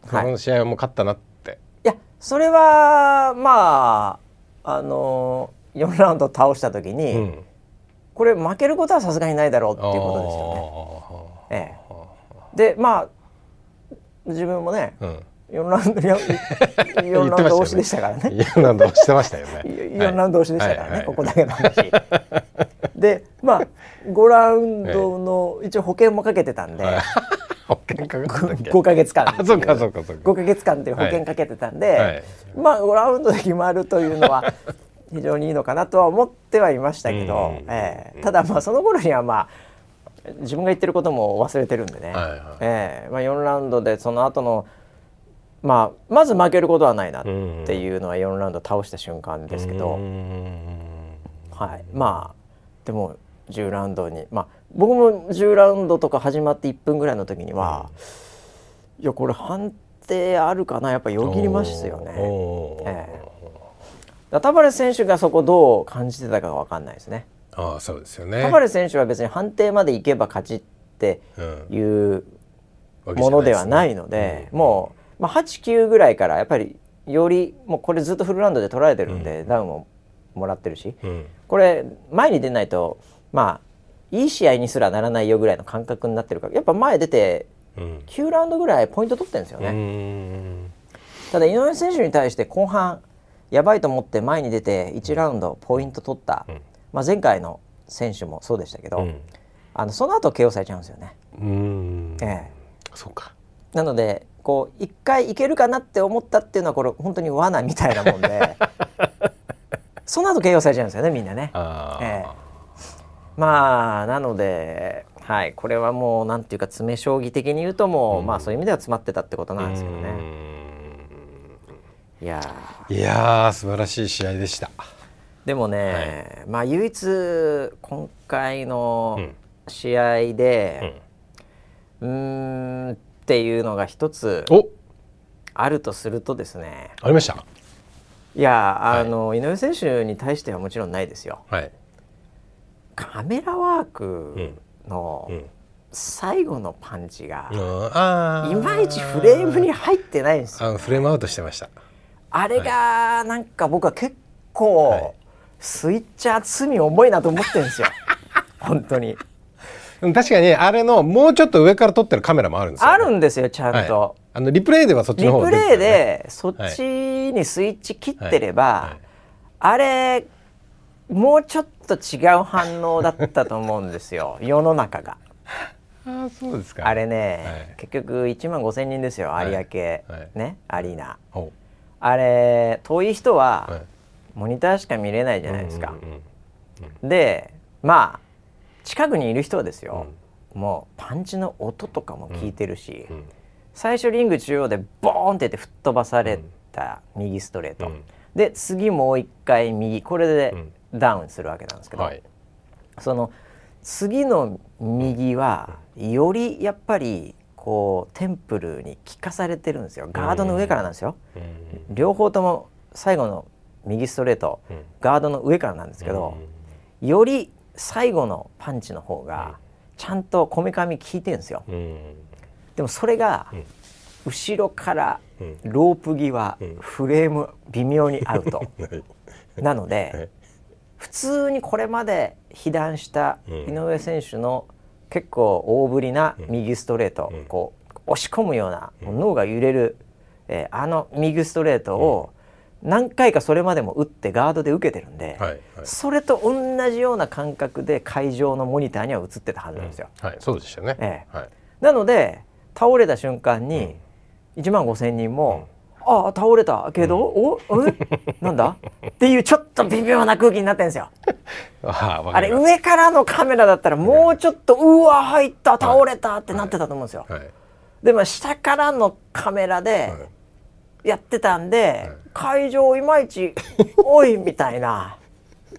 はい。の試合はもう勝ったなって。いやそれはまああの4ラウンド倒した時に、うん。これ負けることはさすがにないだろうっていうことですよね。ええ、でまあ自分もねうん。4ラウンド4 ラウンド押しでしたからね。4ラウンド押してましたよね。4ラウンド押しでしたからね、はい。ここだけの話。でまあ5ラウンドの一応保険もかけてたんで、はい。保険かかったっけ？5か月間あそうかそうかそうか。5か月間っていう保険かけてたんで、はい。まあ5ラウンドで決まるというのは非常にいいのかなとは思ってはいましたけど、うん。ええ。ただまあその頃にはまあ自分が言ってることも忘れてるんでね、はいはい。ええ。まあ、4ラウンドでその後のまあまず負けることはないなっていうのは4ラウンド倒した瞬間ですけど、うん。はい、まあでも10ラウンドにまあ僕も10ラウンドとか始まって1分ぐらいの時には、いやこれ判定あるかな？やっぱよぎりますよね。ええ。タバレス選手がそこどう感じてたかわかんないですね。ああそうですよね。タバレス選手は別に判定までいけば勝ちってうん。いうものではないので、もう、まあ、89ぐらいからやっぱりよりもうこれずっとフルラウンドで取られてるんで、ダウンももらってるし、うん。これ前に出ないとまあいい試合にすらならないよぐらいの感覚になってるからやっぱ前出てうん。9ラウンドぐらいポイント取ってるんですよね。うん。ただ井上選手に対して後半やばいと思って前に出て1ラウンドポイント取った、うんまあ、前回の選手もそうでしたけど、うん。あのその後 KO されちゃうんですよね。うん。ええ。そうか。なのでこう一回いけるかなって思ったっていうのはこれ本当に罠みたいなもんで その後 KO されちゃうんですよねみんなね。ああ、ええ。まあなので、はい、これはもうなんていうか詰将棋的に言うともう、まあそういう意味では詰まってたってことなんですけどね。いやー。いやー素晴らしい試合でした。でもね、まあ唯一今回のうん。試合で、うーんっていうのが一つお。あるとするとですね。ありました？いやあの、井上選手に対してはもちろんないですよ。はい。カメラワークのうん。最後のパンチが、ああ。いまいちフレームに入ってないんですよ。あのフレームアウトしてました。あれがなんか僕は結構、はいスイッチャー罪重いなと思ってるんですよ。本当に。うん確かにあれのもうちょっと上から撮ってるカメラもあるんですよ、あるんですよちゃんと、はい。あのリプレイではそっちリの方プレイでそっちにスイッチ切ってれば、はい。はいあれもうちょっと違う反応だったと思うんですよ。世の中が。あそうですか。あれね、はい。結局1万5千人ですよ有明、ねアリーナ。ほあれ遠い人うははいモニターしか見れないじゃないですか、うんうんうんでまあ近くにいる人はですよ、もうパンチの音とかも聞いてるし、うん。最初リング中央でボーンってやって吹っ飛ばされた右ストレート、うん。で次もう一回右これでダウンするわけなんですけど、はい。その次の右はよりやっぱりこうテンプルに効かされてるんですよ。ガードの上からなんですよ、うん。両方とも最後の右ストレート、うん。ガードの上からなんですけど、より最後のパンチの方がちゃんとこめかみ効いてるんですよ。うん。でもそれがうん。後ろからうん。ロープ際、うん。フレーム微妙にアウトはい。なので、はい。普通にこれまで被弾したうん。井上選手の結構大振りな右ストレート、うんこう押し込むような、脳が揺れる、えーあの右ストレートを何回かそれまでも打ってガードで受けてるんで、はいはい。それと同じような感覚で会場のモニターには映ってたはずなんですよ。はいそうでしたね。ええ。はい。なので倒れた瞬間に1万5千人も「ああ倒れたけど、おえなんだ?」っていうちょっと微妙な空気になってるんですよ。あわあれ上からのカメラだったらもうちょっとうわ入った倒れたってなってたと思うんですよ。はい。でも下からのカメラではいやってたんで、会場いまいち「おい」みたいな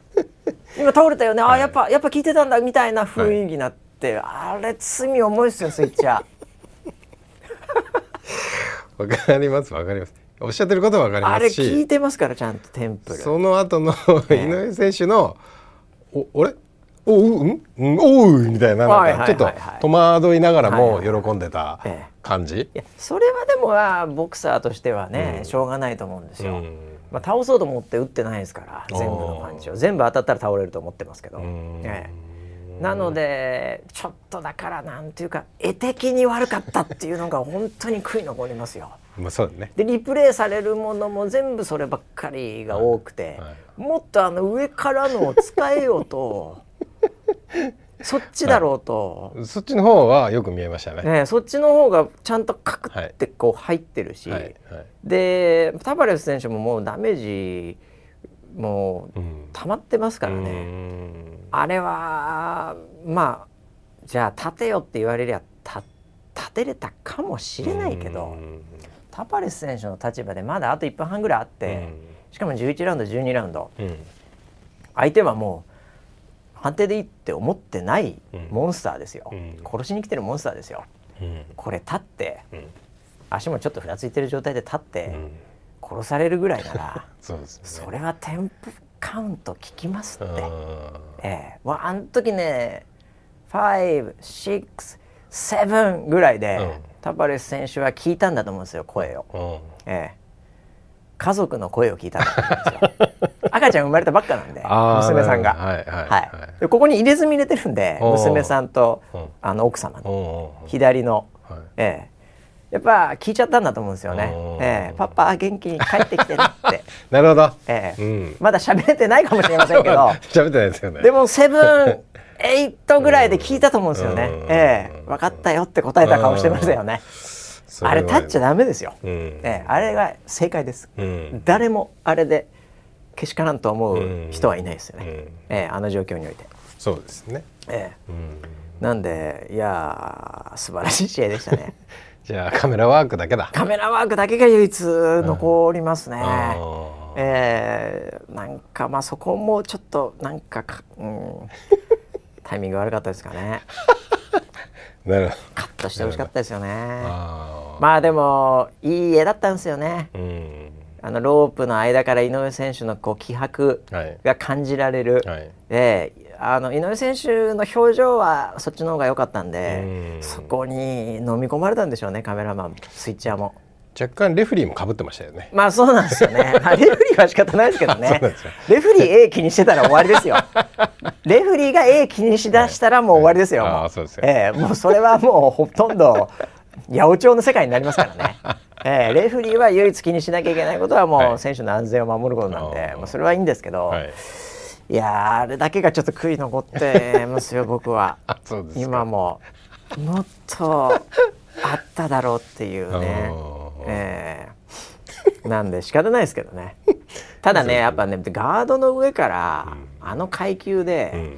「今倒れたよね。あやっぱやっぱ聞いてたんだ」みたいな雰囲気になって、あれ罪重いっすよスイッチャー。わかりますわかります。おっしゃってることはわかりあれますし。聞いてますからちゃんとテンプル。その後のえ井上選手の「お俺おううん？うん？おう」みたいなちょっと戸惑いながらも喜んでた。ええ感じ？いやそれはでもまあボクサーとしてはね、しょうがないと思うんですよ。うん。まあ、倒そうと思って打ってないですから全部のパンチを。全部当たったら倒れると思ってますけど、ん。ええ。なのでちょっとだからなんていうか絵的に悪かったっていうのが本当に悔い残りますよ。まあそうだね。でリプレイされるものも全部そればっかりが多くて、はいはい。もっとあの上からのを使えようと そっちだろうと、そっちの方はよく見えましたね。ね、そっちの方がちゃんとカクってこう入ってるし、はいはい。でタバレス選手ももうダメージもううん溜まってますからうね、ん。あれはまあじゃあ立てよって言われりゃた立てれたかもしれないけど、うん。タバレス選手の立場でまだあと1分半ぐらいあって、しかも11ラウンド12ラウンド。うん。相手はもう判定でいいって思ってないうん。モンスターですよ、うん。殺しに来てるモンスターですよ。うん。これ立ってうん。足もちょっとふらついてる状態で立ってうん。殺されるぐらいなら ね。それはテンプカウント効きますって、あええ。わあの時ね567ぐらいで、うん。タバレス選手は聞いたんだと思うんですよ声を、ええ家族の声を聞いたんですよ赤ちゃん生まれたばっかなんで 娘さんが、はいはいはい。はい。でここに入れ墨入れてるんで娘さんとうん。あの奥様の左の、はい。ええ。やっぱ聞いちゃったんだと思うんですよね。ええ。パパ元気に帰ってきてねって、なるほど。ええ。うん。まだ喋れてないかもしれませんけど。喋ってないですよね。でもセブンエイトぐらいで聞いたと思うんですよね。うん。ええ。分かったよって答えた顔してましたよね。あれ立っちゃダメですよ。うんええあれが正解です。うん誰もあれでけしからんと思う人はいないですよね。うんええあの状況において。そうですねええうんなんでいやー素晴らしい試合でしたね。じゃあカメラワークだけだカメラワークだけが唯一残りますね。あーえーなんかまあそこもちょっとなんかか、うん、タイミング悪かったですかね。なるほどカットしてほしかったですよね。あまあでもいい絵だったんですよね。ーうんあのロープの間から井上選手のこう気迫はいが感じられる。はいであの井上選手の表情はそっちの方が良かったんでうんそこに飲み込まれたんでしょうねカメラマンスイッチャーも。若干レフリーも被ってましたよね。まあそうなんですよね。まあレフリーは仕方ないですけどね。レフリー A 気にしてたら終わりですよ。レフリーが A 気にしだしたらもう終わりですよ。はいもあーそうですよ。ええもうそれはもうほとんど八百長の世界になりますからね。ええレフリーは唯一気にしなきゃいけないことはもはい。う選手の安全を守ることなんで、あー。まあそれはいいんですけど、はい。いやーあれだけがちょっと悔い残ってますよ僕は。今ももっとあっただろうっていうねええ。なんで仕方ないですけどね。ただねやっぱねガードの上から、あの階級で、うん。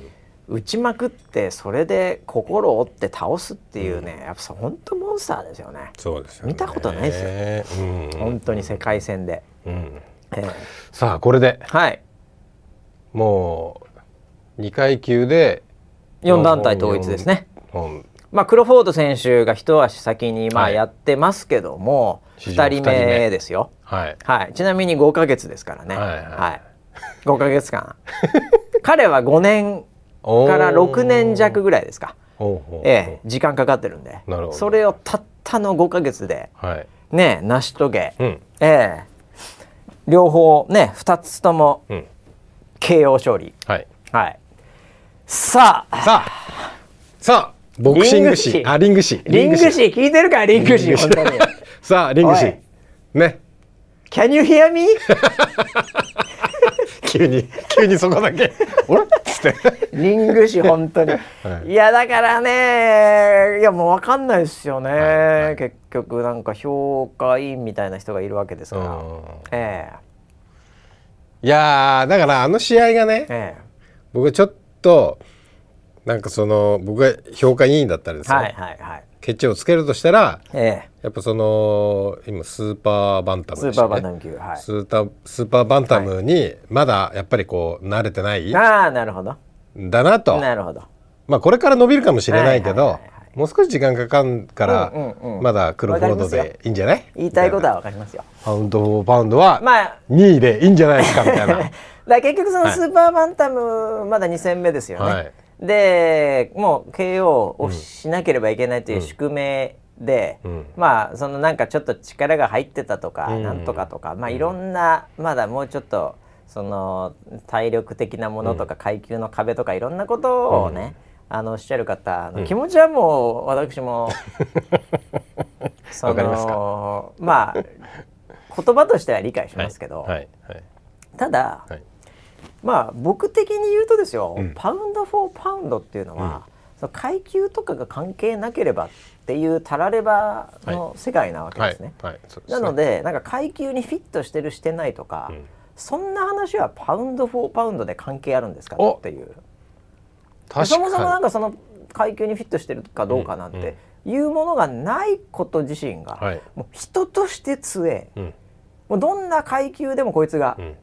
打ちまくってそれで心を折って倒すっていうね、やっぱ本当モンスターですよね、そうですよね。見たことないですよ、うん。本当に世界戦で、うん。ええ。さあこれで。はい。もう2階級で4団体統一ですね。本。まあクロフォード選手が一足先にまあはい。やってますけども、2人目。ですよ。はい。はい。ちなみに5ヶ月ですからね。はいはい。5ヶ月間。彼は5年から6年弱ぐらいですか。ええ時間かかってるんで。なるほど。それをたったの5ヶ月ではい。ね成し遂げ、うん。ええ。両方ね2つともうん。KO 勝利。はい。はい。さあ。さあ。さあ。ボクシング誌リング誌あリング誌リング誌聞いてるかリング誌本当にさあリング誌おい。ね。Can you hear me? 急に急にそこだけ「俺?」っつって。リング誌本当に、はい。い、やだからねいやもう分かんないですよね、はいはい。結局なんか評価委員みたいな人がいるわけですから、うん。えいやーだからあの試合がねええ。僕はちょっとなんかその僕が評価委員だったらですよ、えはいはいはいケチをつけるとしたらええ。やっぱその今スーパーバンタムねスーパーバンタム級はい。スータスーパーバンタムにまだやっぱりこう慣れてない？ああなるほど。んだなと。なるほど。まあこれから伸びるかもしれないけどもう少し時間かかんからまだクロフォードでいいんじゃない？言いたいことみは分かりますよ。パウンド・フォー・パウンドはまあ2位でいいんじゃないですか？みたいな。だ結局そのスーパーバンタムまだ2戦目ですよね、はいでもう KO をしなければいけないという宿命で、うん。まあそのなんかちょっと力が入ってたとか、うん。なんとかとかまあいろんなまだもうちょっとその体力的なものとか階級の壁とかいろんなことをね、あのおっしゃる方の気持ちはもう私も そのまあ言葉としては理解しますけど、はい。はい。ただ、はいまあ僕的に言うとですよ、うん。パウンド・フォー・パウンドっていうのは、その階級とかが関係なければっていうたらればの世界なわけはい。ですね。なのでなんか階級にフィットしてるしてないとか、うん。そんな話はパウンド・フォー・パウンドで関係あるんですかお。っていう。そもそもなんかその階級にフィットしてるかどうかなんていうものがないこと自身が、はい。もう人として強え。うん。もうどんな階級でもこいつが、うん。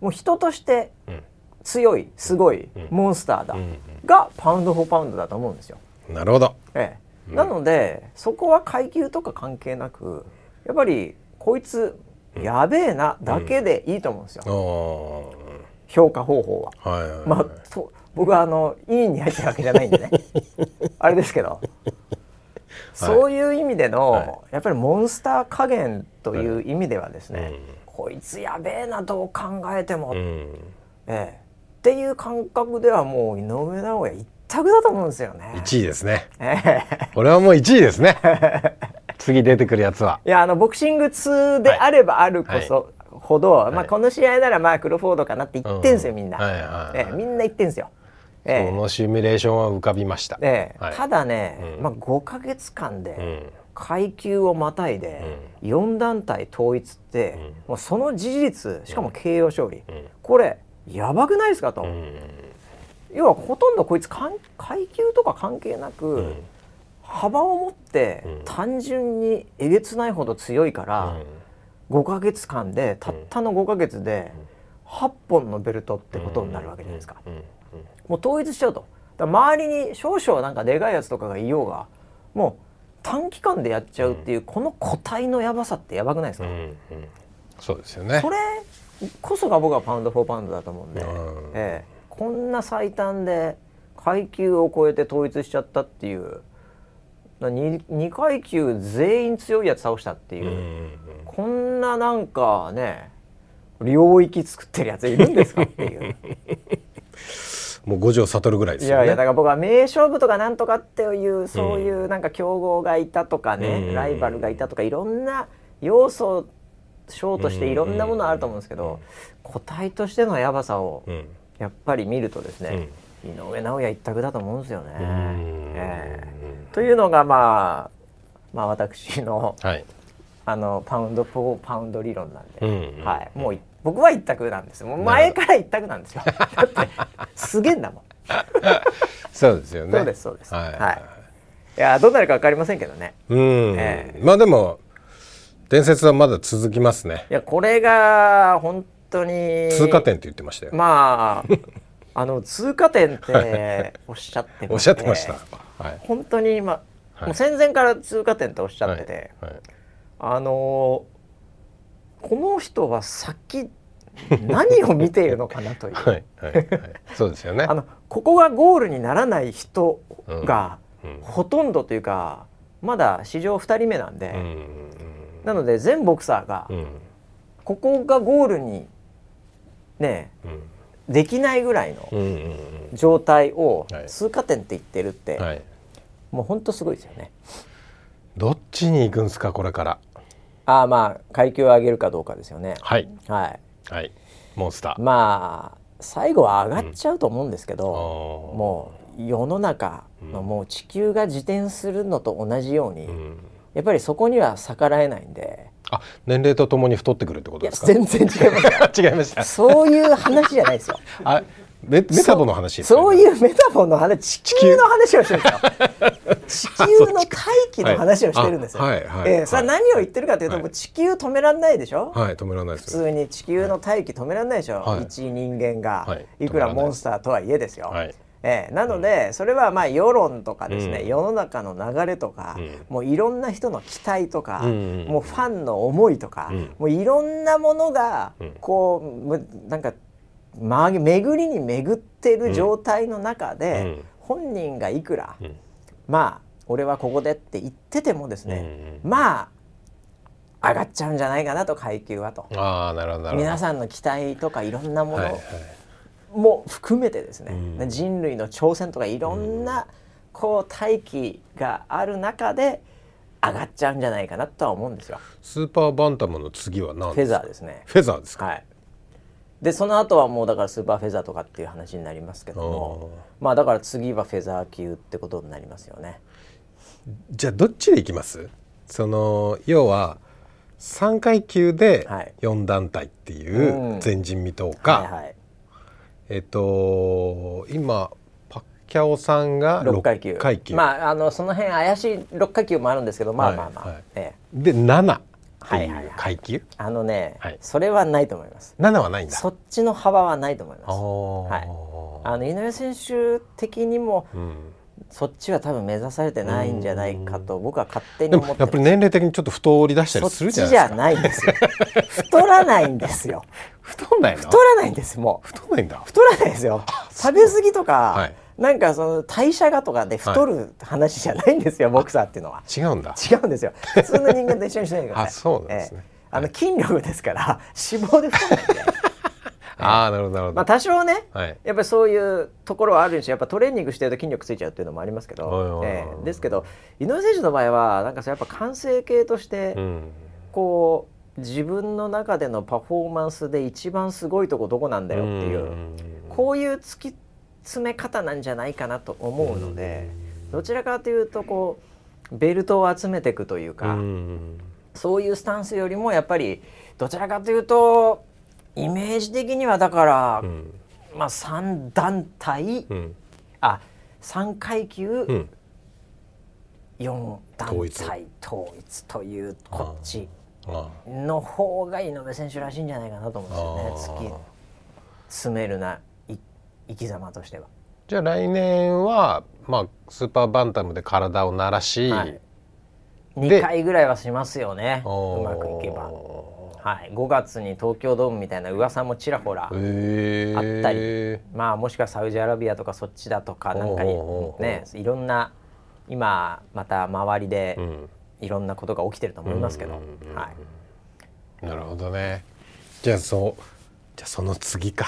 もう人としてうん強いすごいうん。モンスターだ、うんがパウンド・フォー・パウンドだと思うんですよ。なるほど。ええ。なのでそこは階級とか関係なくやっぱりこいつやべえなだけでいいと思うんですよ、お評価方法は。はいはいはい。まあと僕はあの委員に入ってるわけじゃないんでね。あれですけど、そういう意味での、はい。やっぱりモンスター加減という意味ではですね、うん。こいつやべえなどう考えても、うん。ええっていう感覚ではもう井上尚弥一択だと思うんですよね。1位ですね。ええ。これはもう1位ですね。次出てくるやつは。いやあのボクシング通であればあるこそほど、まあ、この試合ならまあクロフォードかなって言ってんすよ、うんみんな、はいはいはい。ええみんな言ってんすよ。ええ。そのシミュレーションは浮かびました。ええ。はい。ただね、うん。まあ、5か月間でうん。階級をまたいで4団体統一って、もうその事実しかも KO 勝利、ん。これやばくないですかと、うん。要はほとんどこいつかん階級とか関係なく、うん。幅を持ってうん。単純にえげつないほど強いから、5ヶ月間でたったの5ヶ月で8本のベルトってことになるわけじゃないですか。うん。うん。もう統一しちゃうと。周りに少々なんかでかいやつとかがいようがもう短期間でやっちゃうっていう、この個体のやばさってやばくないですか、うん。うん。そうですよね。それこそが僕はパウンド・フォー・パウンドだと思うんで、うん。ええ。こんな最短で階級を超えて統一しちゃったっていう 2, 2階級全員強いやつ倒したっていうう、んこんななんかね領域作ってるやついるんですかっていう。もう五条悟ぐらいでいやいやだから僕は名勝負とかなんとかっていうそういうなんか強豪がいたとかね、うん。ライバルがいたとかいろんな要素ショーとしていろんなものあると思うんですけど、個体としてのやばさをうんやっぱり見るとですね、井上尚弥一択だと思うんですよね。えー、というのがまあまあ私の、はい、あのパウンドフォーパウンド理論なんで、うんうん、はい、もう僕は一択なんですもう前から一択なんですよ。だってすげえんだもん。そうですよね。そうですそうです。はい。はい、いやどうなるかわかりませんけどね。うん。えー、まあでも伝説はまだ続きますね。いやこれが本当に通過点って言ってましたよ。まああの通過点っておっしゃっておっしゃってました。はい、本当に今、はい、もう戦前から通過点っておっしゃってて、はい。はい、あのこの人は先何を見ているのかなという。はい、はい、そうですよね。あのここがゴールにならない人が、ほとんどというかまだ史上2人目なんで、うん、なので全ボクサーが、うん、ここがゴールにね、うん、できないぐらいの状態を通過点って言ってるって、はい、もう本当すごいですよね。どっちに行くんですかこれから。ああまあ階級を上げるかどうかですよね。はい。はい。はい。モンスター。まあ最後は上がっちゃうと思うんですけど、うん、もう世の中のもう地球が自転するのと同じように、うん、やっぱりそこには逆らえないんで。あ年齢とともに太ってくるってことですか？全然違います。違いました。そういう話じゃないですよ。あメメタボの話そういうメタボの話地球。の話をしてるんですよ。地球の大気の話をしてるんですよ、はいはい、えー、それは何を言ってるかというと、はい、地球止めらんないでしょ？はい止めらんない普通に地球の大気止めらんないでしょ、はい、一人間が、はい、いくらモンスターとはいえですよ、はいえー、なので、それはまあ世論とかですね、うん、世の中の流れとか、うん、もういろんな人の期待とか、うん、もうファンの思いとか、もういろんなものがこうなんか巡りに巡ってる状態の中で、本人がいくら、まあ俺はここでって言っててもですね、まあ上がっちゃうんじゃないかなと階級はと。あなるほど皆さんの期待とかいろんなものも含めてですね、はいはい、人類の挑戦とかいろんなこう大気がある中で上がっちゃうんじゃないかなとは思うんですよ。スーパーバンタムの次は何フェザーですね。フェザーですか？はい。でその後はもうだからスーパーフェザーとかっていう話になりますけどもまあだから次はフェザー級ってことになりますよね。じゃあどっちでいきます？その要は3階級で4団体っていう前人未到か、はいはい、えっと今パッキャオさんが6階級。階級。まああのその辺怪しい6階級もあるんですけどまあまあまあ、はい。はい、ええ、で7っていう階級、はいはい。はい、あのね、はい、それはないと思います。7はないんだ。そっちの幅はないと思います。はい。あの井上選手的にも、うん。そっちは多分目指されてないんじゃないかと僕は勝手に思ってやっぱり年齢的にちょっと太り出したりするじゃないですか。そっちじゃないんですよ。太らないんですよ太んないの？太らないんですもう。太らないんだ？太らないですよ。食べ過ぎとか、はい、なんかその代謝がとかで太る話じゃないんですよ、はい、ボクサーっていうのは。違うんだ。違うんですよ。普通の人間と一緒にしないでくださいあそうなんですね、えー、あの筋力ですから脂肪で太らないんで ああなるほどなるほど。まあ多少ね、はい、やっぱりそういうところはあるんしやっぱトレーニングしてると筋力ついちゃうっていうのもありますけど、えー、ですけど井上選手の場合はなんかやっぱ完成形として、うん、こう自分の中でのパフォーマンスで一番すごいとこどこなんだよっていう、うこういう突き詰め方なんじゃないかなと思うので、どちらかというとこうベルトを集めていくというか、そういうスタンスよりもやっぱりどちらかというとイメージ的にはだから、うん、まあ3団体、うん、あ3階級、うん、4団体統一というこっちの方が井上選手らしいんじゃないかなと思うんですよね。突き詰めるな生き様としては。じゃあ来年は、まあ、スーパーバンタムで体を慣らし、はい、2回ぐらいはしますよね。うまくいけば。はい、5月に東京ドームみたいな噂もちらほらあったり、まあ、もしくはサウジアラビアとかそっちだとかなんかにねいろんな今また周りでいろんなことが起きてると思いますけど、はい、なるほどね。じゃあそうじゃあその次か。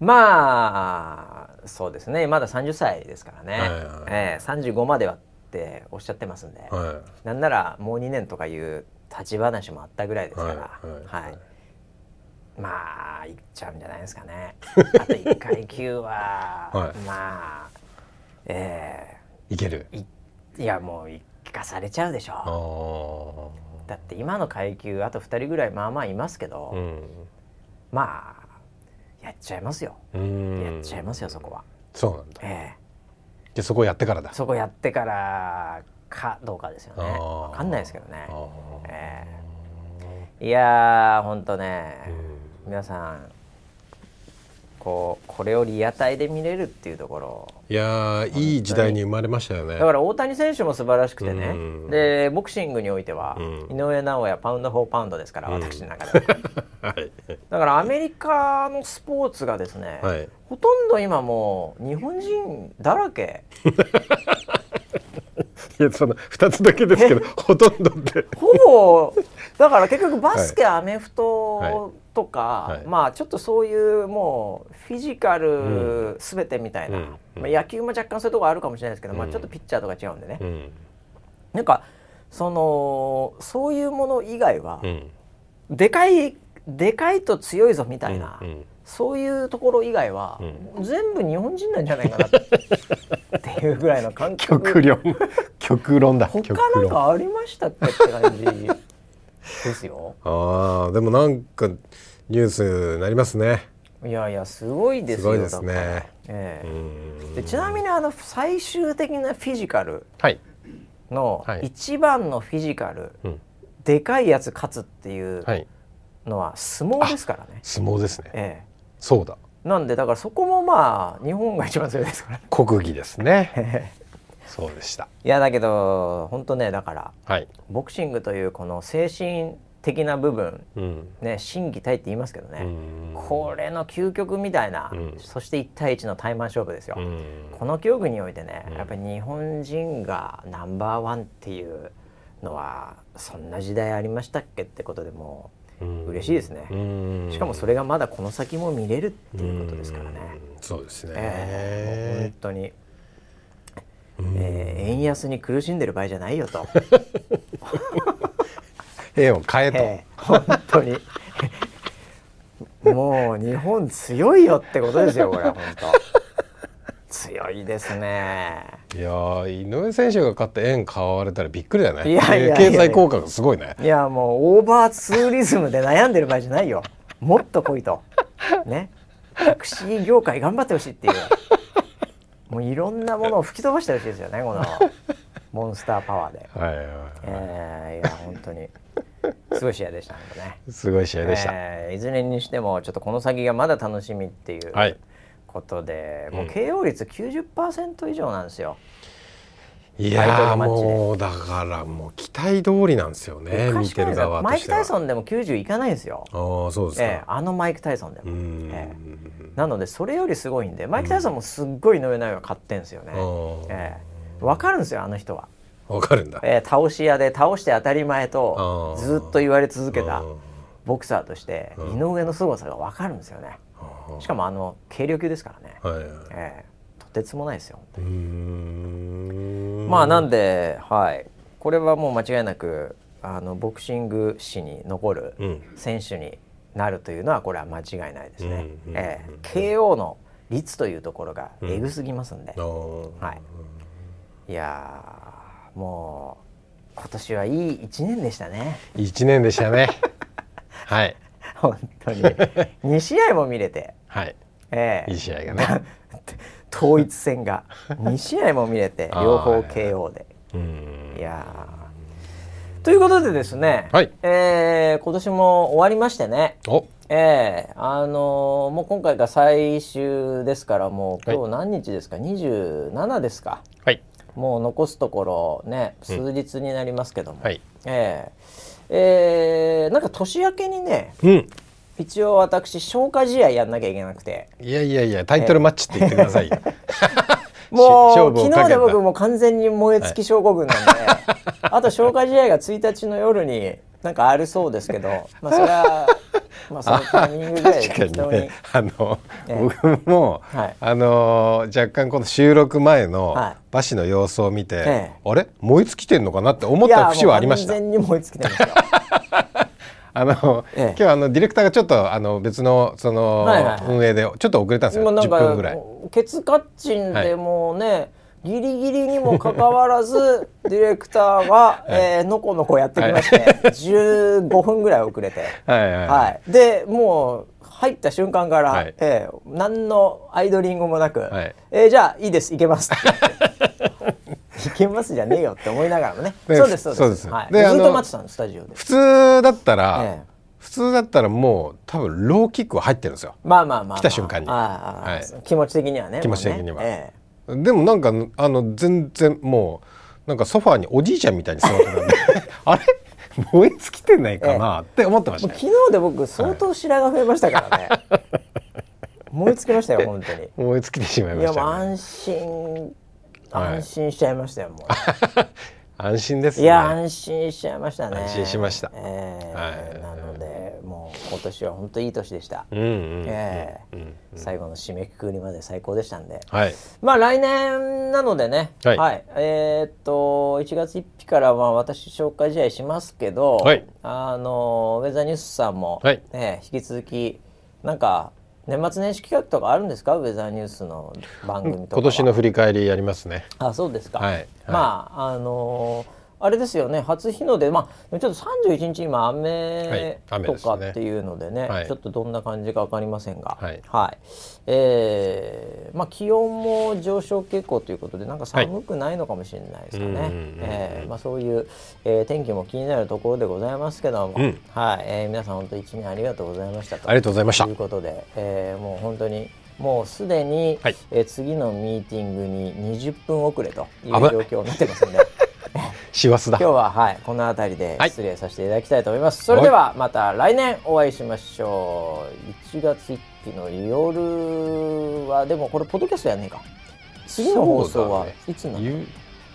まあそうですね。まだ30歳ですからね、はいはい、えー、35まではっておっしゃってますんで、はい、なんならもう2年とかいう立ち話もあったぐらいですから、はい、まあいっちゃうんじゃないですかね。あと1階級は、はい、まあええ。ー、いける？いやもう聞かされちゃうでしょ。だって今の階級あと2人ぐらいまあまあいますけど、うん、まあやっちゃいますよ。やっちゃいますよそこは。そうなんだ。ええ。ー、でそこやってからだ。そこやってからかどうかですよね。分かんないですけどね。ええ。ー、いやーほんとね。皆さんこうこれをリアタイで見れるっていうところ。いやいい時代に生まれましたよね。だから大谷選手も素晴らしくてね、うん、でボクシングにおいては、うん、井上尚弥パウンド・フォー・パウンドですから、うん、私の中では、はい、だからアメリカのスポーツがですね、はい、ほとんど今もう日本人だらけ いやその2つだけですけどほとんどってほぼ。だから結局バスケ、はい、アメフトとか、はい、まあちょっとそういうもうフィジカルすべてみたいな、うん、まあ、野球も若干そういうところあるかもしれないですけど、うん、まあ、ちょっとピッチャーとか違うんでね、うん、なんかそのそういうもの以外は、でかいでかいと強いぞみたいな、そういうところ以外は、全部日本人なんじゃないかなって いうぐらいの環境極論。極論だ。他なんかありましたっけって感じですよ。ああでもなんかニュースなりますね。いやいやすごいですよすごいですね、ええ、でちなみにあの最終的なフィジカルの一番のフィジカル、はい、でかいやつ勝つっていうのは相撲ですからね、相撲ですね、ええ、そうだ。なんでだからそこもまあ日本が一番強いですから、国技ですね。そうでした。いやだけど本当ねだから、はい、ボクシングというこの精神的な部分、うん、ね心技体って言いますけどね、これの究極みたいな、うん、そして1対1のタイマン勝負ですよ、この競技においてね、やっぱり日本人がナンバーワンっていうのはそんな時代ありましたっけってことでも嬉しいですね、しかもそれがまだこの先も見れるっていうことですからね、そうですね、えー、本当に、えー、円安に苦しんでる場合じゃないよと。円を変えと。本当に。もう日本強いよってことですよこれ本当。強いですね。いや井上選手が勝って円買われたらびっくりだね。いやいや経済効果がすごいね。いやもうオーバーツーリズムで悩んでる場合じゃないよ。もっと来いと。ね。タクシー業界頑張ってほしいっていう。もういろんなものを吹き飛ばしてほしいですよねこのモンスターパワーで。はいはいはい。えー、いや本当に。すごい試合でしたね。すごい試合でした、えー、いずれにしてもちょっとこの先がまだ楽しみっていう、はい、ことで、もう KO 率90%以上なんですよ。いやもうだからもう期待通りなんですよね見てる側マイク・タイソンでも90いかないんですよ。あそうですか、えー、あのマイク・タイソンでも、えー、なのでそれよりすごいんでマイク・タイソンもすっごい井上尚弥が勝ってんですよね、えー、分かるんですよあの人は。分かるんだ、えー、倒し屋で倒して当たり前とずっと言われ続けたボクサーとして井上の凄さが分かるんですよねしかもあの軽量級ですからね、はいはい、えー、とてつもないですよまあなんではい。これはもう間違いなくあのボクシング史に残る選手になるというのはこれは間違いないですね、うん、えー、KO の率というところがえぐすぎますんで、うん、はい、いやもう今年はいい1年でしたね。1年でしたね。はい。本当に。2試合も見れて、はい。えー、いい試合がね。統一戦が2試合も見れて 両方 KO で。いやということでですね、はい、えー、今年も終わりましてね。えー、あのー、もう今回が最終ですからもう今日何日ですか、はい、27ですか、はい、もう残すところね数日になりますけども、うんはい、えー。えー、なんか年明けにね、うん、一応私消化試合やんなきゃいけなくて。いやいやいやタイトルマッチって言ってくださいよ、もう昨日で僕も完全に燃え尽き症候群なんで、はい、あと消化試合が1日の夜になんかあるそうですけどまあそれは まあそのタイミングで適当に。あの、えー、僕も、はい、あの若干この収録前の馬氏の様子を見て、えー、あれ？燃え尽きてんのかなって思った節はありました。完全に燃え尽きてますよ あの、ええ、今日あのディレクターがちょっとあの別のその、運営でちょっと遅れたんですよ。10分ぐらい。ケツカッチンでもね、はい。ギリギリにもかかわらず ディレクターは、えー、のこのこやってきまして、はい、15分ぐらい遅れて。はい、はい、でもう入った瞬間から、はい、えー、何のアイドリングもなく、はい、えー、じゃあいいです。いけます いけますじゃねえよって思いながらもねそうですそうですはい、でずっと待ってたんですスタジオで普通だったら、普通だったらもう多分ローキックは入ってるんですよ。まあまあまあ、来た瞬間に、気持ち的にはね。気持ち的には。でもなんかあの全然もうなんかソファーにおじいちゃんみたいに座ってたんであれ燃え尽きてないかなって思ってました、昨日で僕相当白が増えましたからね、燃え尽きましたよ本当に燃え尽きてしまいました、安心安心しちゃいましたよ、もう。安心です、ね、いや安心しちゃいましたね。安心しました、えー、はい、なのでもう今年は本当いい年でした、うんうん、えー、うんうん、最後の締めくくりまで最高でしたんで、はい、まあ来年なのでね、はい、はい、えー、っと1月1日からは私紹介試合しますけど、はい、あのウェザーニュースさんも、はい、え引き続きなんか年末年始企画とかあるんですか？ウェザーニュースの番組とか今年の振り返りやりますね。あそうですか、はい、まああのーあれですよね。初日の出。まあちょっと31日今雨とかっていうのでねはい。でねちょっとどんな感じか分かりませんが、はい、はい、えー、まあ、気温も上昇傾向ということでなんか寒くないのかもしれないですかね、はい、えー、まあ、そういう、えー、天気も気になるところでございますけども、うん、はい。えー、皆さん本当一年ありがとうございましたと。ありがとうございました。ということで、えー、もう本当にもうすでに、はい、えー、次のミーティングに20分遅れという状況になってますので。師走だ。今日ははいこの辺りで失礼させていただきたいと思います、はい、それではまた来年お会いしましょう。1月1日の夜はでもこれポッドキャストやんねえか。次の放送はいつなの、ね、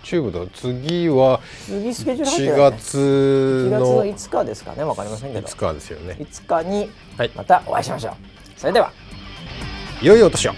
YouTube だ。次は次スケジュール1月の1月の5日ですかね。わかりませんけど。5日ですよね。5日にまたお会いしましょう、はい、それでは。良いお年を